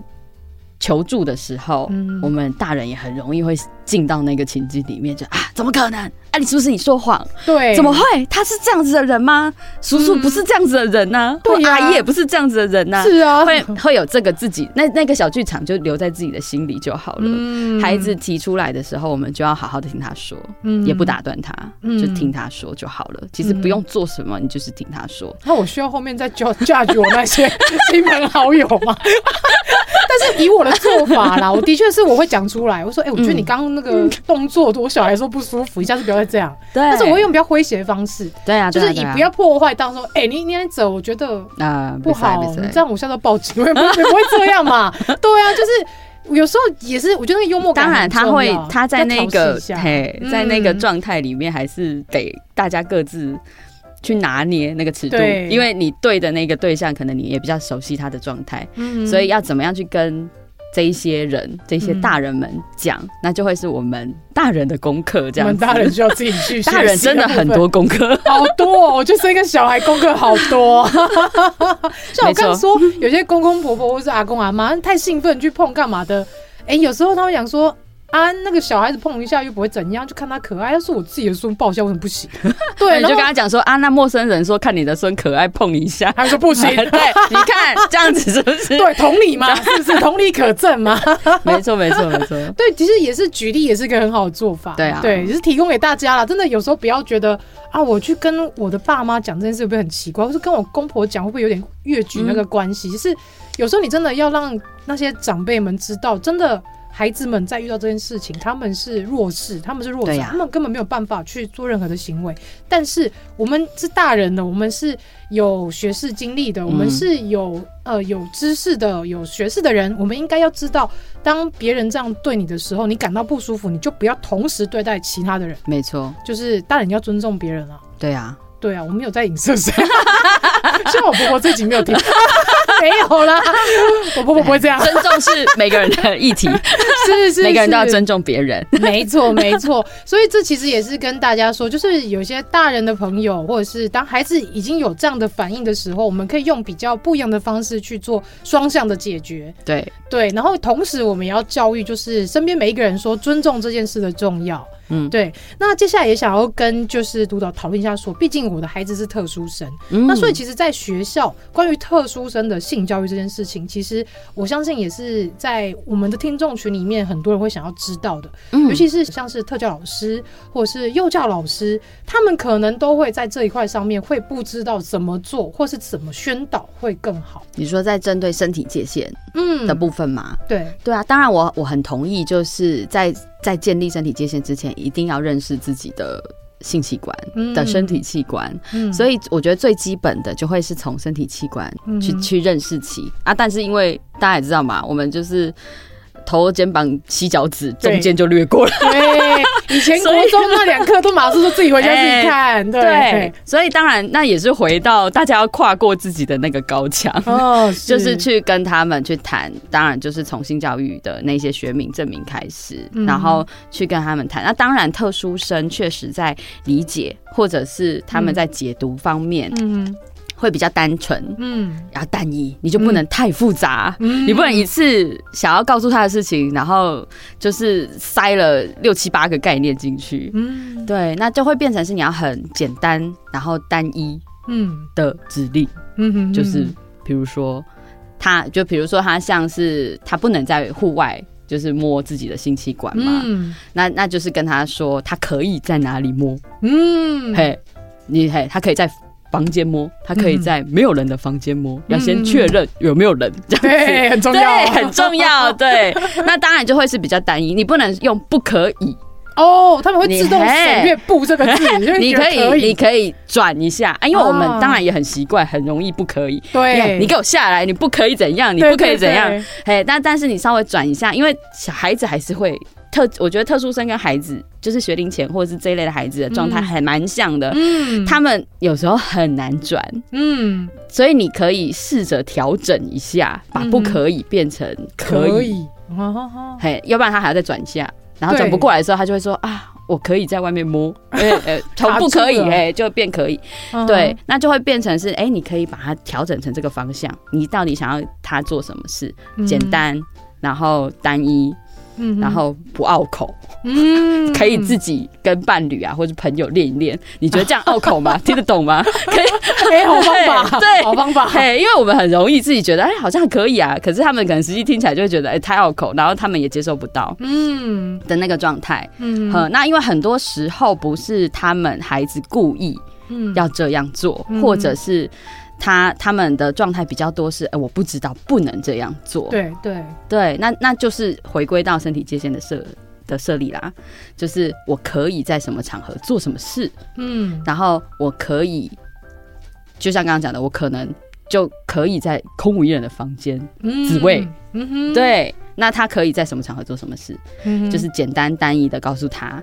求助的时候，嗯、我们大人也很容易会进到那个情境里面，就啊，怎么可能？啊，你是不是你说谎？
对，
怎么会？他是这样子的人吗？叔叔不是这样子的人呢、啊？对、嗯，阿姨也不是这样子的人呢、啊？
是啊，
会会有这个自己那那个小剧场就留在自己的心里就好了。嗯、孩子提出来的时候，我们就要好好的听他说，嗯、也不打断他，嗯、就听他说就好了。其实不用做什么，你就是听他说。
那我需要后面再教教育我那些 [laughs] 亲朋好友吗？[laughs] 但是以我的做法啦，我的确是我会讲出来，我说，哎、欸，我觉得你刚刚那个动作，我小孩说不舒服，一下子不要再这样。对，但是我会用比较诙谐的方式，
对啊，
就是以不要破坏当说，哎、欸，你你来走，我觉得啊不好，你这样我下到报警，[laughs] 我也不会不会这样嘛。[laughs] 对啊，就是有时候也是，我觉得那个幽默感，当然
他会他在那个嘿，在那个状态里面，还是得大家各自。去拿捏那个尺度，因为你对的那个对象，可能你也比较熟悉他的状态，嗯、所以要怎么样去跟这一些人、这些大人们讲，嗯、那就会是我们大人的功课。这样子，我们
大人需要自己去。[laughs]
大人真的很多功课，
好多、哦。我就生一个小孩，功课好多。[laughs] 像我刚刚说，有些公公婆婆或是阿公阿妈太兴奋去碰干嘛的，哎、欸，有时候他会讲说。啊，那个小孩子碰一下又不会怎样，就看他可爱。要是我自己的孙抱一下，为什么不行？[laughs] 对，
你就跟他讲说啊，那陌生人说看你的孙可爱，碰一下，
他说不行。对，[laughs]
你看这样子是不是？[laughs]
对，同理嘛，是不是同理可证嘛？
没错，没错，没错。
对，其实也是举例，也是一个很好的做法。对啊，对，也是提供给大家了。真的，有时候不要觉得啊，我去跟我的爸妈讲这件事会不会很奇怪，或是跟我公婆讲会不会有点越矩那个关系？嗯、是有时候你真的要让那些长辈们知道，真的。孩子们在遇到这件事情，他们是弱势，他们是弱势，啊、他们根本没有办法去做任何的行为。但是我们是大人的，我们是有学士经历的，嗯、我们是有呃有知识的、有学士的人，我们应该要知道，当别人这样对你的时候，你感到不舒服，你就不要同时对待其他的人。
没错，
就是大人要尊重别人啊。
对啊，
对啊，我们有在影射谁？希望我婆婆这集没有听。[laughs] 没有啦，我 [laughs] 婆婆不会这样。
尊重是每个人的议题，
是 [laughs] 是，是，
每个人都要尊重别人。
没错，没错。所以这其实也是跟大家说，就是有些大人的朋友，或者是当孩子已经有这样的反应的时候，我们可以用比较不一样的方式去做双向的解决。
对
对，然后同时我们也要教育，就是身边每一个人说尊重这件事的重要。嗯，对。那接下来也想要跟就是督导讨论一下，说，毕竟我的孩子是特殊生，嗯、那所以其实，在学校关于特殊生的性教育这件事情，其实我相信也是在我们的听众群里面很多人会想要知道的。嗯，尤其是像是特教老师或者是幼教老师，他们可能都会在这一块上面会不知道怎么做，或是怎么宣导会更好。
你说在针对身体界限嗯的部分吗？
嗯、对
对啊，当然我我很同意，就是在。在建立身体界限之前，一定要认识自己的性器官的身体器官。嗯，所以我觉得最基本的就会是从身体器官去、嗯、去认识起啊。但是因为大家也知道嘛，我们就是。头、肩膀、膝脚趾中间就略过了。
对，以前国中那两课都马上说自己回家自己 [laughs] 看。对，
所以当然那也是回到大家要跨过自己的那个高墙，哦，[laughs] 就是去跟他们去谈。当然就是从性教育的那些学名证明开始，然后去跟他们谈。那当然特殊生确实在理解或者是他们在解读方面，嗯。会比较单纯，嗯，然后单一，你就不能太复杂，嗯、你不能一次想要告诉他的事情，然后就是塞了六七八个概念进去，嗯，对，那就会变成是你要很简单，然后单一，嗯。的指令，嗯哼，就是比如说他，就比如说他像是他不能在户外就是摸自己的性器官嘛，嗯，那那就是跟他说他可以在哪里摸，嗯，嘿，你嘿，他可以在。房间摸，他可以在没有人的房间摸，嗯、要先确认有没有人，这样子。
对，很重要，
对，很重要，对。那当然就会是比较单一，你不能用不可以
哦，他们会自动省略“不”这个字，
你 [laughs] 可以，你可以转一下啊，因为我们当然也很习惯，很容易不可以。对，你给我下来，你不可以怎样，你不可以怎样，嘿，但但是你稍微转一下，因为小孩子还是会。特，我觉得特殊生跟孩子，就是学龄前或者是这一类的孩子的状态还蛮像的。嗯，他们有时候很难转。嗯，所以你可以试着调整一下，把不可以变成可以。可以，嘿，要不然他还要再转一下。然后转不过来的时候，他就会说啊，我可以在外面摸，[laughs] 哎哎，从不可以哎，就变可以，对，那就会变成是哎，你可以把它调整成这个方向，你到底想要他做什么事？简单，然后单一。嗯，然后不拗口，嗯，[laughs] 可以自己跟伴侣啊或者朋友练一练。你觉得这样拗口吗？[laughs] 听得懂吗？[laughs] 可以，
哎、欸，好方法，对，好方法。
嘿，因为我们很容易自己觉得，哎，好像可以啊。可是他们可能实际听起来就会觉得，哎，太拗口，然后他们也接受不到，嗯的那个状态。嗯，那因为很多时候不是他们孩子故意，嗯，要这样做，或者是。他他们的状态比较多是，哎、欸，我不知道不能这样做。
对对。
对，那那就是回归到身体界限的设的设立啦，就是我可以在什么场合做什么事，嗯，然后我可以，就像刚刚讲的，我可能就可以在空无一人的房间嗯。哼，对，那他可以在什么场合做什么事，嗯，就是简单单一的告诉他。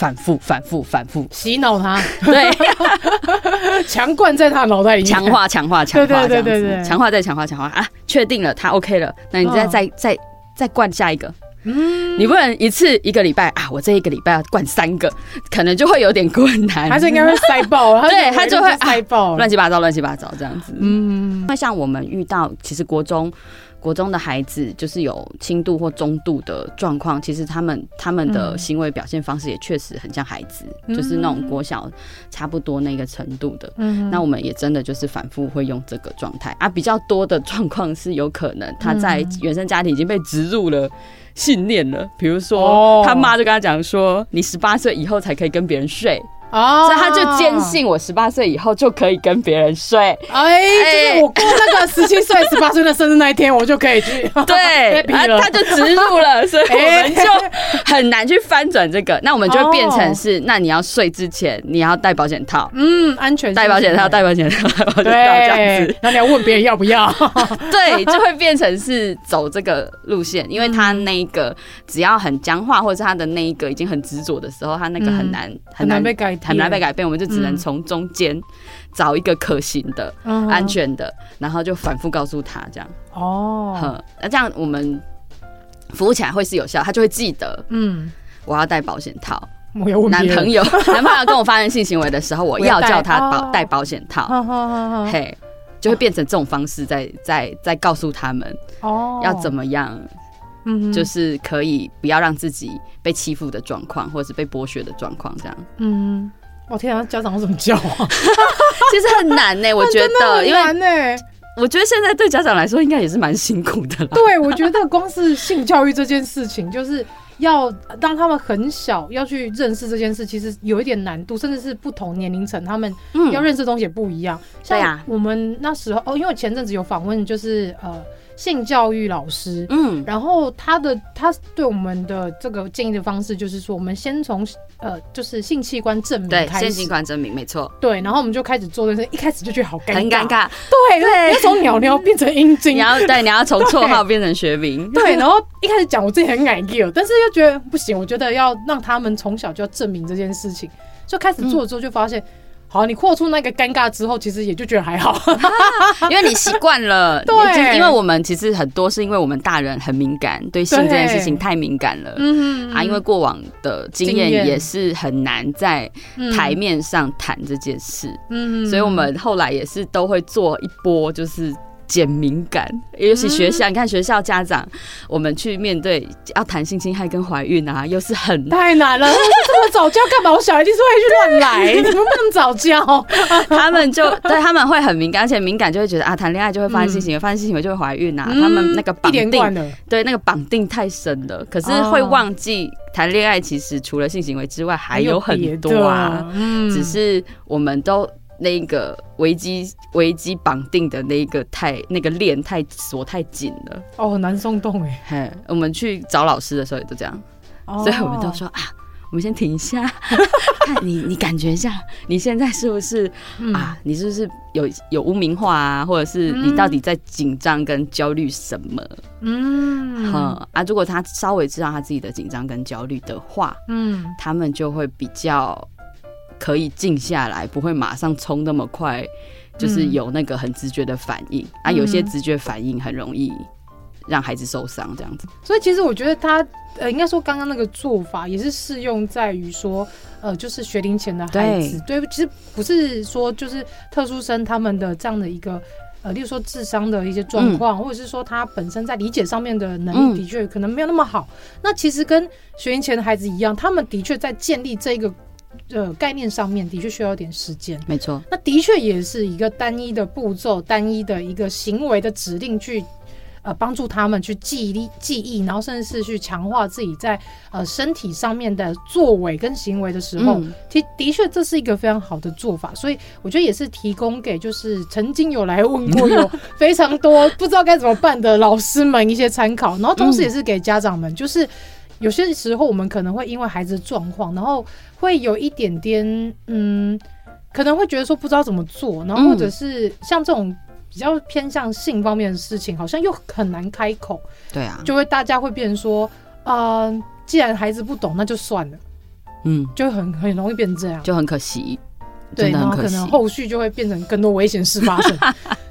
反复、反复、反复。
洗脑他，
对，[laughs] [laughs]
强灌在他脑袋里面，
强化、强化、强化，
对对对对，
强化再强化、强化。啊！确定了，他 OK 了，那你再、哦、再再再灌下一个，嗯，你不能一次一个礼拜啊，我这一个礼拜要灌三个，可能就会有点困难，
他就应该会塞爆了，[laughs]
对他就会
塞爆，
乱七八糟、乱七八糟这样子，嗯，那像我们遇到，其实国中。国中的孩子就是有轻度或中度的状况，其实他们他们的行为表现方式也确实很像孩子，嗯、就是那种国小差不多那个程度的。嗯，那我们也真的就是反复会用这个状态。啊，比较多的状况是有可能他在原生家庭已经被植入了信念了，比如说他妈就跟他讲说，你十八岁以后才可以跟别人睡。哦，所以他就坚信我十八岁以后就可以跟别人睡。
哎，就是我过那个十七岁、[laughs] 十八岁的生日那一天，我就可以去。
对，他 [laughs] 他就植入了，[laughs] 所以我们就很难去翻转这个。那我们就会变成是，那你要睡之前你要戴保险套，
嗯，安全
戴保险套，戴保险套，对，这样子。
那你要问别人要不要？
对，就会变成是走这个路线，因为他那一个只要很僵化，或者是他的那一个已经很执着的时候，他那个很难
很难被改。
很难被改变，我们就只能从中间找一个可行的、嗯、安全的，然后就反复告诉他这样。哦，那这样我们服务起来会是有效，他就会记得。嗯，我要戴保险套。我有男朋友，[laughs] 男朋友跟我发生性行为的时候，我要叫他保戴保险套。嘿，就会变成这种方式在，在在在告诉他们哦，要怎么样。嗯，就是可以不要让自己被欺负的状况，或者是被剥削的状况，这样。嗯，
我天啊，家长要怎么教啊？
其实很难呢、欸，[laughs] 我觉得，因为我觉得现在对家长来说，应该也是蛮辛苦的。
对，我觉得光是性教育这件事情，就是要当他们很小要去认识这件事，其实有一点难度，甚至是不同年龄层他们要认识的东西也不一样。对呀，我们那时候哦，因为前阵子有访问，就是呃。性教育老师，嗯，然后他的他对我们的这个建议的方式就是说，我们先从呃，就是性器官证明开始，
性器官证明没错，
对，然后我们就开始做这些，一开始就觉得好尴尬，
很尴尬，
对对，要从鸟鸟变成阴茎，
你要对，你要从 [laughs] 绰号变成学名，
对，然后一开始讲我自己很矮个但是又觉得不行，我觉得要让他们从小就要证明这件事情，就开始做了之后就发现。嗯好，你扩出那个尴尬之后，其实也就觉得还好，[laughs]
因为你习惯了。[laughs] 对，因为我们其实很多是因为我们大人很敏感，对性这件事情太敏感了。嗯啊，因为过往的经验也是很难在台面上谈这件事。嗯，所以我们后来也是都会做一波，就是。减敏感，尤其学校，嗯、你看学校家长，我们去面对要谈性侵害跟怀孕啊，又是很
太难了。这么早教干嘛？我小孩一定是会去乱来，[laughs] 你们不能早教。[laughs]
他们就对他们会很敏感，而且敏感就会觉得啊，谈恋爱就会发生性行为，发生性行为就会怀孕啊。嗯、他们那个绑定，对那个绑定太深了，可是会忘记谈恋爱其实除了性行为之外还有很多啊。嗯，只是我们都。那个危机危机绑定的那个太那个链太锁太紧了
哦，很难松动哎。
嘿，我们去找老师的时候也都这样，哦、所以我们都说啊，我们先停一下，[laughs] 看你你感觉一下，你现在是不是、嗯、啊？你是不是有有污名化啊？或者是你到底在紧张跟焦虑什么？嗯，哈啊，如果他稍微知道他自己的紧张跟焦虑的话，嗯，他们就会比较。可以静下来，不会马上冲那么快，就是有那个很直觉的反应、嗯、啊。有些直觉反应很容易让孩子受伤这样子。
所以其实我觉得他呃，应该说刚刚那个做法也是适用在于说呃，就是学龄前的孩子。对，对，其实不是说就是特殊生他们的这样的一个。呃，例如说智商的一些状况，嗯、或者是说他本身在理解上面的能力的确可能没有那么好。嗯、那其实跟学龄前的孩子一样，他们的确在建立这个呃概念上面的确需要一点时间。
没错，
那的确也是一个单一的步骤、单一的一个行为的指令去。呃，帮助他们去记忆、记忆，然后甚至是去强化自己在呃身体上面的作为跟行为的时候，嗯、的的确这是一个非常好的做法。所以我觉得也是提供给就是曾经有来问过有 [laughs] 非常多不知道该怎么办的老师们一些参考，然后同时也是给家长们，就是有些时候我们可能会因为孩子的状况，然后会有一点点嗯，可能会觉得说不知道怎么做，然后或者是像这种。比较偏向性方面的事情，好像又很难开口。
对啊，
就会大家会变成说，呃，既然孩子不懂，那就算了。嗯，就很很容易变成这样，
就很可惜。
对，然后可能后续就会变成更多危险事发生，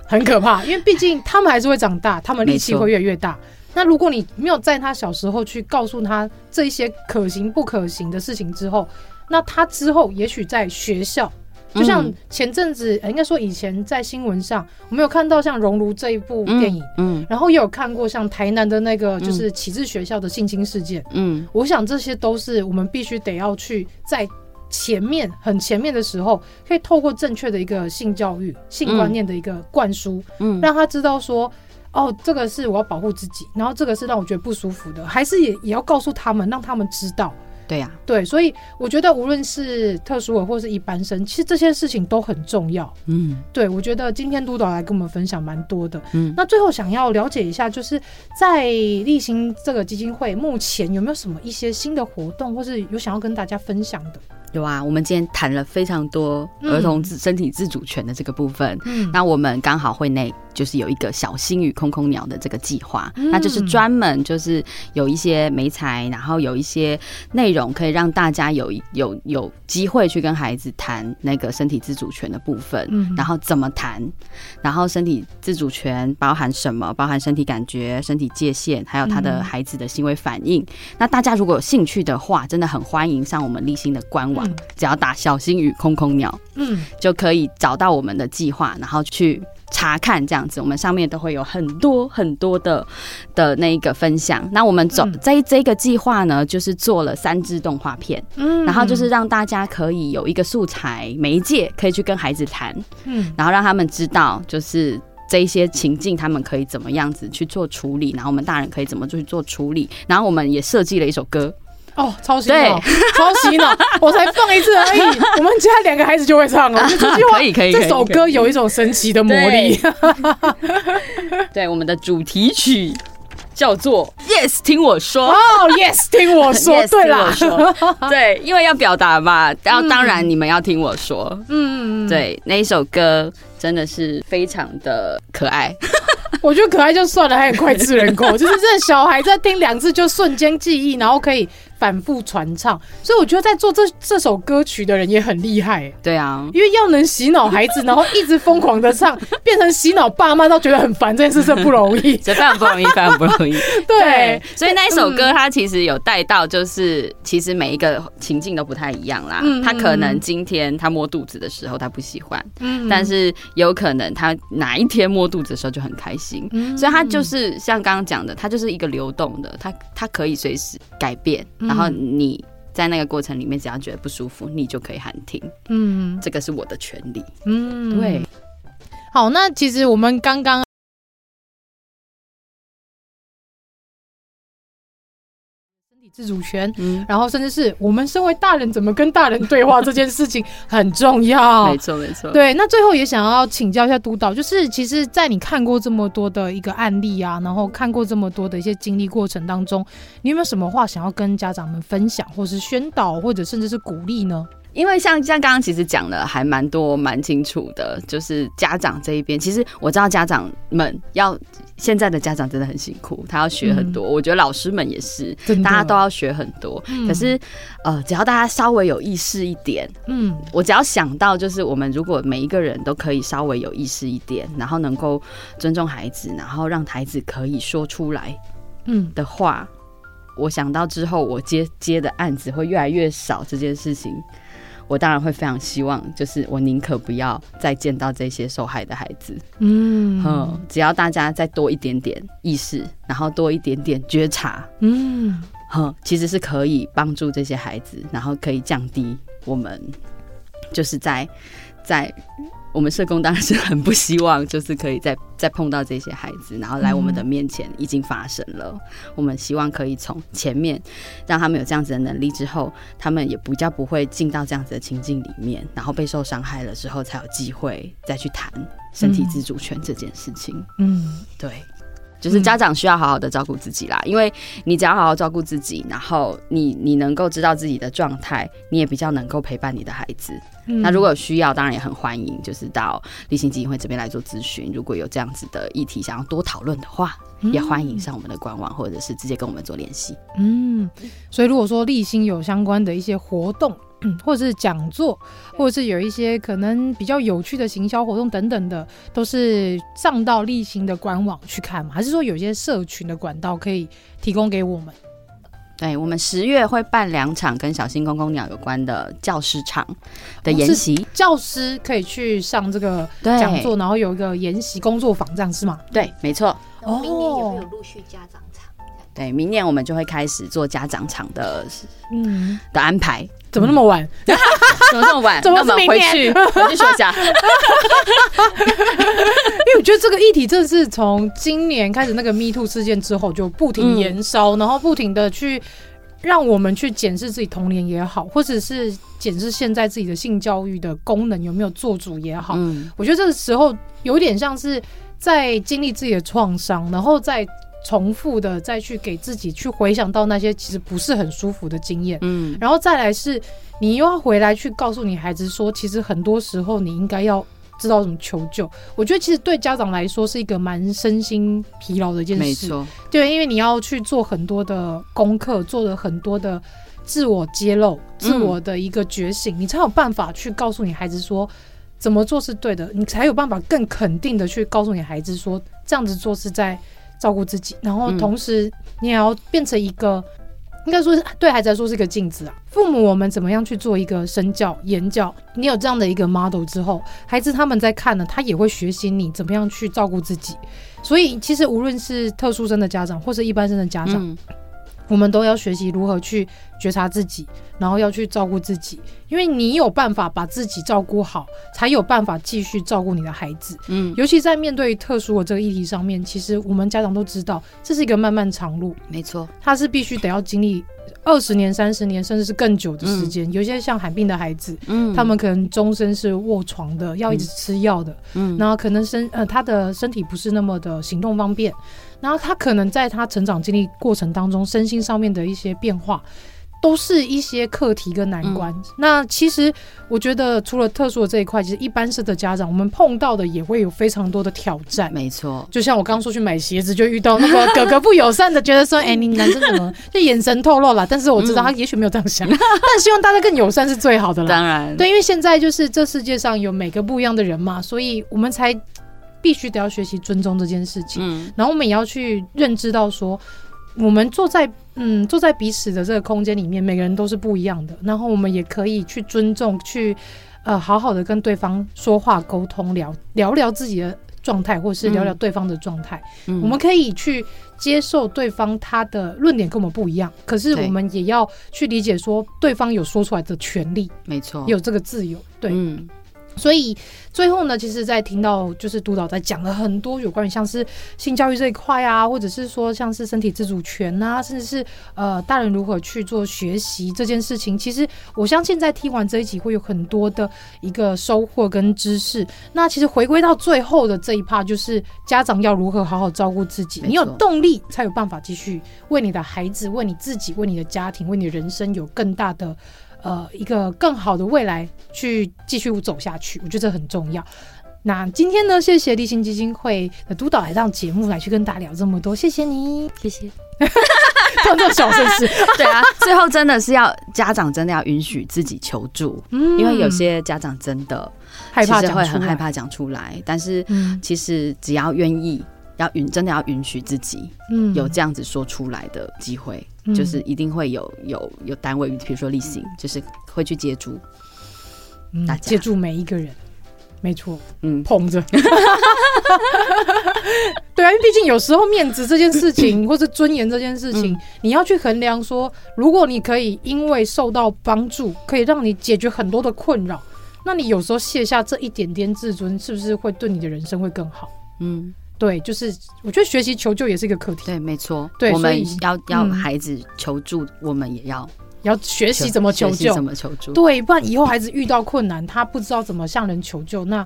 很可怕。因为毕竟他们还是会长大，他们力气会越来越大。那如果你没有在他小时候去告诉他这一些可行不可行的事情之后，那他之后也许在学校。就像前阵子，应该说以前在新闻上，我们有看到像《熔炉》这一部电影，嗯，然后也有看过像台南的那个就是启智学校的性侵事件，嗯，我想这些都是我们必须得要去在前面很前面的时候，可以透过正确的一个性教育、性观念的一个灌输，嗯，让他知道说，哦，这个是我要保护自己，然后这个是让我觉得不舒服的，还是也也要告诉他们，让他们知道。
对呀、啊，
对，所以我觉得无论是特殊儿或是一般生，其实这些事情都很重要。嗯，对，我觉得今天督导来跟我们分享蛮多的。嗯，那最后想要了解一下，就是在立新这个基金会目前有没有什么一些新的活动，或是有想要跟大家分享的？
有啊，我们今天谈了非常多儿童自身体自主权的这个部分。嗯，那我们刚好会内就是有一个小星与空空鸟的这个计划，嗯、那就是专门就是有一些媒材，然后有一些内容可以让大家有有有机会去跟孩子谈那个身体自主权的部分。嗯，然后怎么谈？然后身体自主权包含什么？包含身体感觉、身体界限，还有他的孩子的行为反应。嗯、那大家如果有兴趣的话，真的很欢迎上我们立新的官网。只要打小星与空空鸟，嗯，就可以找到我们的计划，然后去查看这样子。我们上面都会有很多很多的的那一个分享。那我们走这这个计划呢，就是做了三支动画片，嗯，然后就是让大家可以有一个素材媒介，可以去跟孩子谈，嗯，然后让他们知道就是这一些情境，他们可以怎么样子去做处理，然后我们大人可以怎么去做处理。然后我们也设计了一首歌。
哦，超洗脑，超洗脑！[laughs] 我才放一次而已，我们家两个孩子就会唱了。这句话可以可以，这首歌有一种神奇的魔力。[laughs]
对，我们的主题曲叫做 Yes，听我说。
哦，Yes，听我说。[laughs] yes, 对啦，
对，因为要表达嘛，然后当然你们要听我说。嗯，对，那一首歌真的是非常的可爱。
我觉得可爱就算了，还很脍炙人口，就是这小孩在听两次就瞬间记忆，然后可以。反复传唱，所以我觉得在做这这首歌曲的人也很厉害。
对啊，
因为要能洗脑孩子，然后一直疯狂的唱，[laughs] 变成洗脑爸妈都觉得很烦，这件事是不容易，
非常不容易，非常不容易。[laughs]
对，
所以那一首歌它其实有带到，就是其实每一个情境都不太一样啦。嗯，他可能今天他摸肚子的时候他不喜欢，嗯，但是有可能他哪一天摸肚子的时候就很开心。嗯，所以他就是像刚刚讲的，他就是一个流动的，他他可以随时改变。然后你在那个过程里面，只要觉得不舒服，你就可以喊停。嗯，这个是我的权利。嗯，对。
好，那其实我们刚刚。自主权，嗯，然后甚至是我们身为大人怎么跟大人对话这件事情很重要。[laughs]
没错，没错。
对，那最后也想要请教一下督导，就是其实，在你看过这么多的一个案例啊，然后看过这么多的一些经历过程当中，你有没有什么话想要跟家长们分享，或是宣导，或者甚至是鼓励呢？
因为像像刚刚其实讲的还蛮多蛮清楚的，就是家长这一边，其实我知道家长们要现在的家长真的很辛苦，他要学很多。嗯、我觉得老师们也是，大家都要学很多。嗯、可是呃，只要大家稍微有意识一点，嗯，我只要想到就是我们如果每一个人都可以稍微有意识一点，然后能够尊重孩子，然后让孩子可以说出来，嗯的话。嗯我想到之后我接接的案子会越来越少这件事情，我当然会非常希望，就是我宁可不要再见到这些受害的孩子。嗯，嗯，只要大家再多一点点意识，然后多一点点觉察，嗯，哼，其实是可以帮助这些孩子，然后可以降低我们就是在在。我们社工当然是很不希望，就是可以再再碰到这些孩子，然后来我们的面前已经发生了。嗯、我们希望可以从前面让他们有这样子的能力之后，他们也比较不会进到这样子的情境里面，然后被受伤害了之后，才有机会再去谈身体自主权这件事情。嗯，对。就是家长需要好好的照顾自己啦，因为你只要好好照顾自己，然后你你能够知道自己的状态，你也比较能够陪伴你的孩子。嗯、那如果有需要，当然也很欢迎，就是到立新基金会这边来做咨询。如果有这样子的议题想要多讨论的话，嗯、也欢迎上我们的官网，或者是直接跟我们做联系。嗯，
所以如果说立新有相关的一些活动。嗯，[clears throat] 或者是讲座，或者是有一些可能比较有趣的行销活动等等的，都是上到例行的官网去看嘛？还是说有些社群的管道可以提供给我们？
对，我们十月会办两场跟小新公公鸟有关的教师场的研习，
教师可以去上这个讲座，然后有一个研习工作坊，这样是吗？
对，没错。
哦，明年有没有陆续家长场？
对，明年我们就会开始做家长场的，嗯，的安排。
怎么那么晚？[laughs]
怎么那么晚？
怎么是明年？
回去回去说一下。[laughs] 因
为我觉得这个议题真的是从今年开始那个 Me Too 事件之后就不停延烧，嗯、然后不停的去让我们去检视自己童年也好，或者是检视现在自己的性教育的功能有没有做主也好。嗯，我觉得这个时候有点像是在经历自己的创伤，然后在。重复的再去给自己去回想到那些其实不是很舒服的经验，嗯，然后再来是你又要回来去告诉你孩子说，其实很多时候你应该要知道怎么求救。我觉得其实对家长来说是一个蛮身心疲劳的一件事，没错，对，因为你要去做很多的功课，做了很多的自我揭露、自我的一个觉醒，嗯，你才有办法去告诉你孩子说怎么做是对的，你才有办法更肯定的去告诉你孩子说这样子做是在。照顾自己，然后同时你也要变成一个，嗯、应该说是对孩子来说是一个镜子啊。父母我们怎么样去做一个身教言教？你有这样的一个 model 之后，孩子他们在看呢，他也会学习你怎么样去照顾自己。所以其实无论是特殊生的家长，或是一般生的家长。嗯我们都要学习如何去觉察自己，然后要去照顾自己，因为你有办法把自己照顾好，才有办法继续照顾你的孩子。嗯，尤其在面对特殊的这个议题上面，其实我们家长都知道，这是一个漫漫长路。
没错，
他是必须得要经历二十年、三十年，甚至是更久的时间。嗯，有些像罕病的孩子，嗯，他们可能终身是卧床的，要一直吃药的。嗯，然后可能身呃他的身体不是那么的行动方便。然后他可能在他成长经历过程当中，身心上面的一些变化，都是一些课题跟难关。嗯、那其实我觉得，除了特殊的这一块，其实一般式的家长，我们碰到的也会有非常多的挑战。没错，就像我刚刚说去买鞋子，就遇到那个哥哥不友善的，[laughs] 觉得说：“哎，你男生怎么就眼神透露了？”但是我知道他也许没有这样想，嗯、但希望大家更友善是最好的了。当然，对，因为现在就是这世界上有每个不一样的人嘛，所以我们才。必须得要学习尊重这件事情，嗯，然后我们也要去认知到说，我们坐在嗯坐在彼此的这个空间里面，每个人都是不一样的。然后我们也可以去尊重，去呃好好的跟对方说话沟通，聊聊聊自己的状态，或是聊聊对方的状态。嗯，我们可以去接受对方他的论点跟我们不一样，可是我们也要去理解说，对方有说出来的权利，没错，有这个自由，对，嗯。所以最后呢，其实，在听到就是督导在讲了很多有关于像是性教育这一块啊，或者是说像是身体自主权啊，甚至是呃大人如何去做学习这件事情，其实我相信在听完这一集会有很多的一个收获跟知识。那其实回归到最后的这一趴，就是家长要如何好好照顾自己，你有动力才有办法继续为你的孩子、为你自己、为你的家庭、为你的人生有更大的。呃一个更好的未来去继续走下去。我觉得这很重要。那今天呢，谢谢立新基金会的督导来上节目来去跟大家聊这么多，谢谢你，
谢谢。
做这种小事是，
对啊，最后真的是要家长真的要允许自己求助，嗯，因为有些家长真的害怕，会很害怕讲出来，但是其实只要愿意，要允真的要允许自己，嗯，有这样子说出来的机会，就是一定会有有有单位，比如说例行，就是会去接住，
大家。接住每一个人。没错，嗯，捧着，[laughs] 对啊，因为毕竟有时候面子这件事情，[coughs] 或是尊严这件事情，嗯、你要去衡量说，如果你可以因为受到帮助，可以让你解决很多的困扰，那你有时候卸下这一点点自尊，是不是会对你的人生会更好？嗯，对，就是我觉得学习求救也是一个课题。
对，没错，对，我们要要孩子求助，嗯、我们也要。
要学习怎么求救，
怎么求助？
对，不然以后孩子遇到困难，他不知道怎么向人求救，那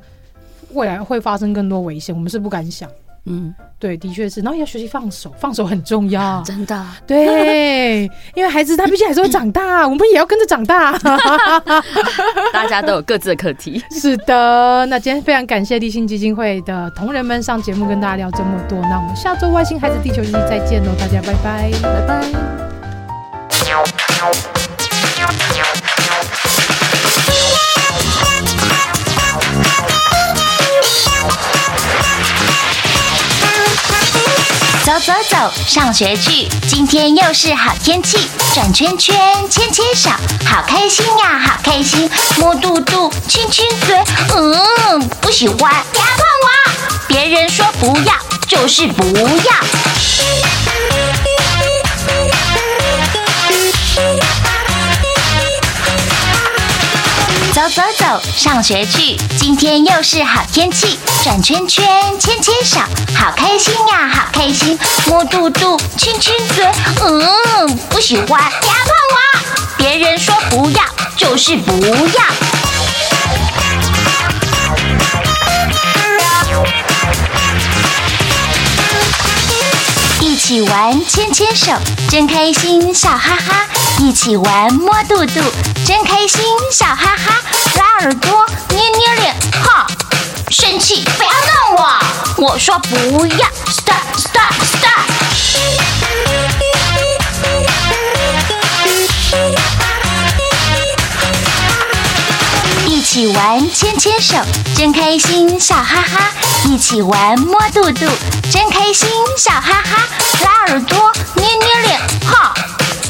未来会发生更多危险，我们是不敢想。嗯，对，的确是。然后要学习放手，放手很重要，
真的。
对，[laughs] 因为孩子他毕竟还是会长大，我们也要跟着长大。[laughs]
大家都有各自的课题。[laughs]
是的，那今天非常感谢立信基金会的同仁们上节目跟大家聊这么多，那我们下周外星孩子地球日再见喽，大家拜拜，拜拜。
走走走，上学去。今天又是好天气，转圈圈，牵牵手，好开心呀，好开心。摸肚肚，亲亲嘴，嗯，不喜欢，不要碰我。别人说不要，就是不要。走走走，上学去。今天又是好天气，转圈圈，牵牵手，好开心呀，好开心。摸肚肚，亲亲嘴，嗯，不喜欢，不要碰我。别人说不要，就是不要。一起玩，牵牵手，真开心，笑哈哈。一起玩，摸肚肚，真开心，笑哈哈。拉耳朵，捏捏脸，哈，生气，不要弄我。我说不要，stop stop stop。一起玩，牵牵手，真开心，笑哈哈。一起玩，摸肚肚，真开心，笑哈哈。拉耳朵，捏捏脸，哈。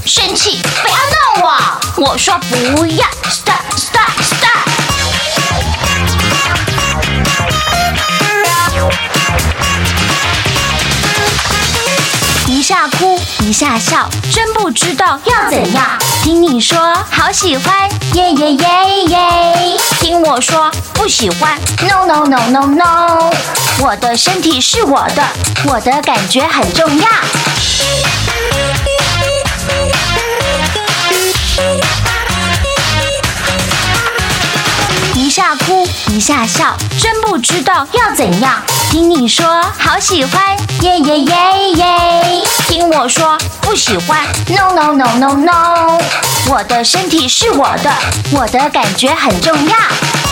生气，不要弄我！我说不要 stop。下笑，真不知道要怎样。听你说好喜欢，耶耶耶耶。听我说不喜欢，no no no no no。我的身体是我的，我的感觉很重要。一下哭，一下笑，真不知道要怎样。听你说好喜欢，耶耶耶耶。听我说不喜欢，no no no no no。我的身体是我的，我的感觉很重要。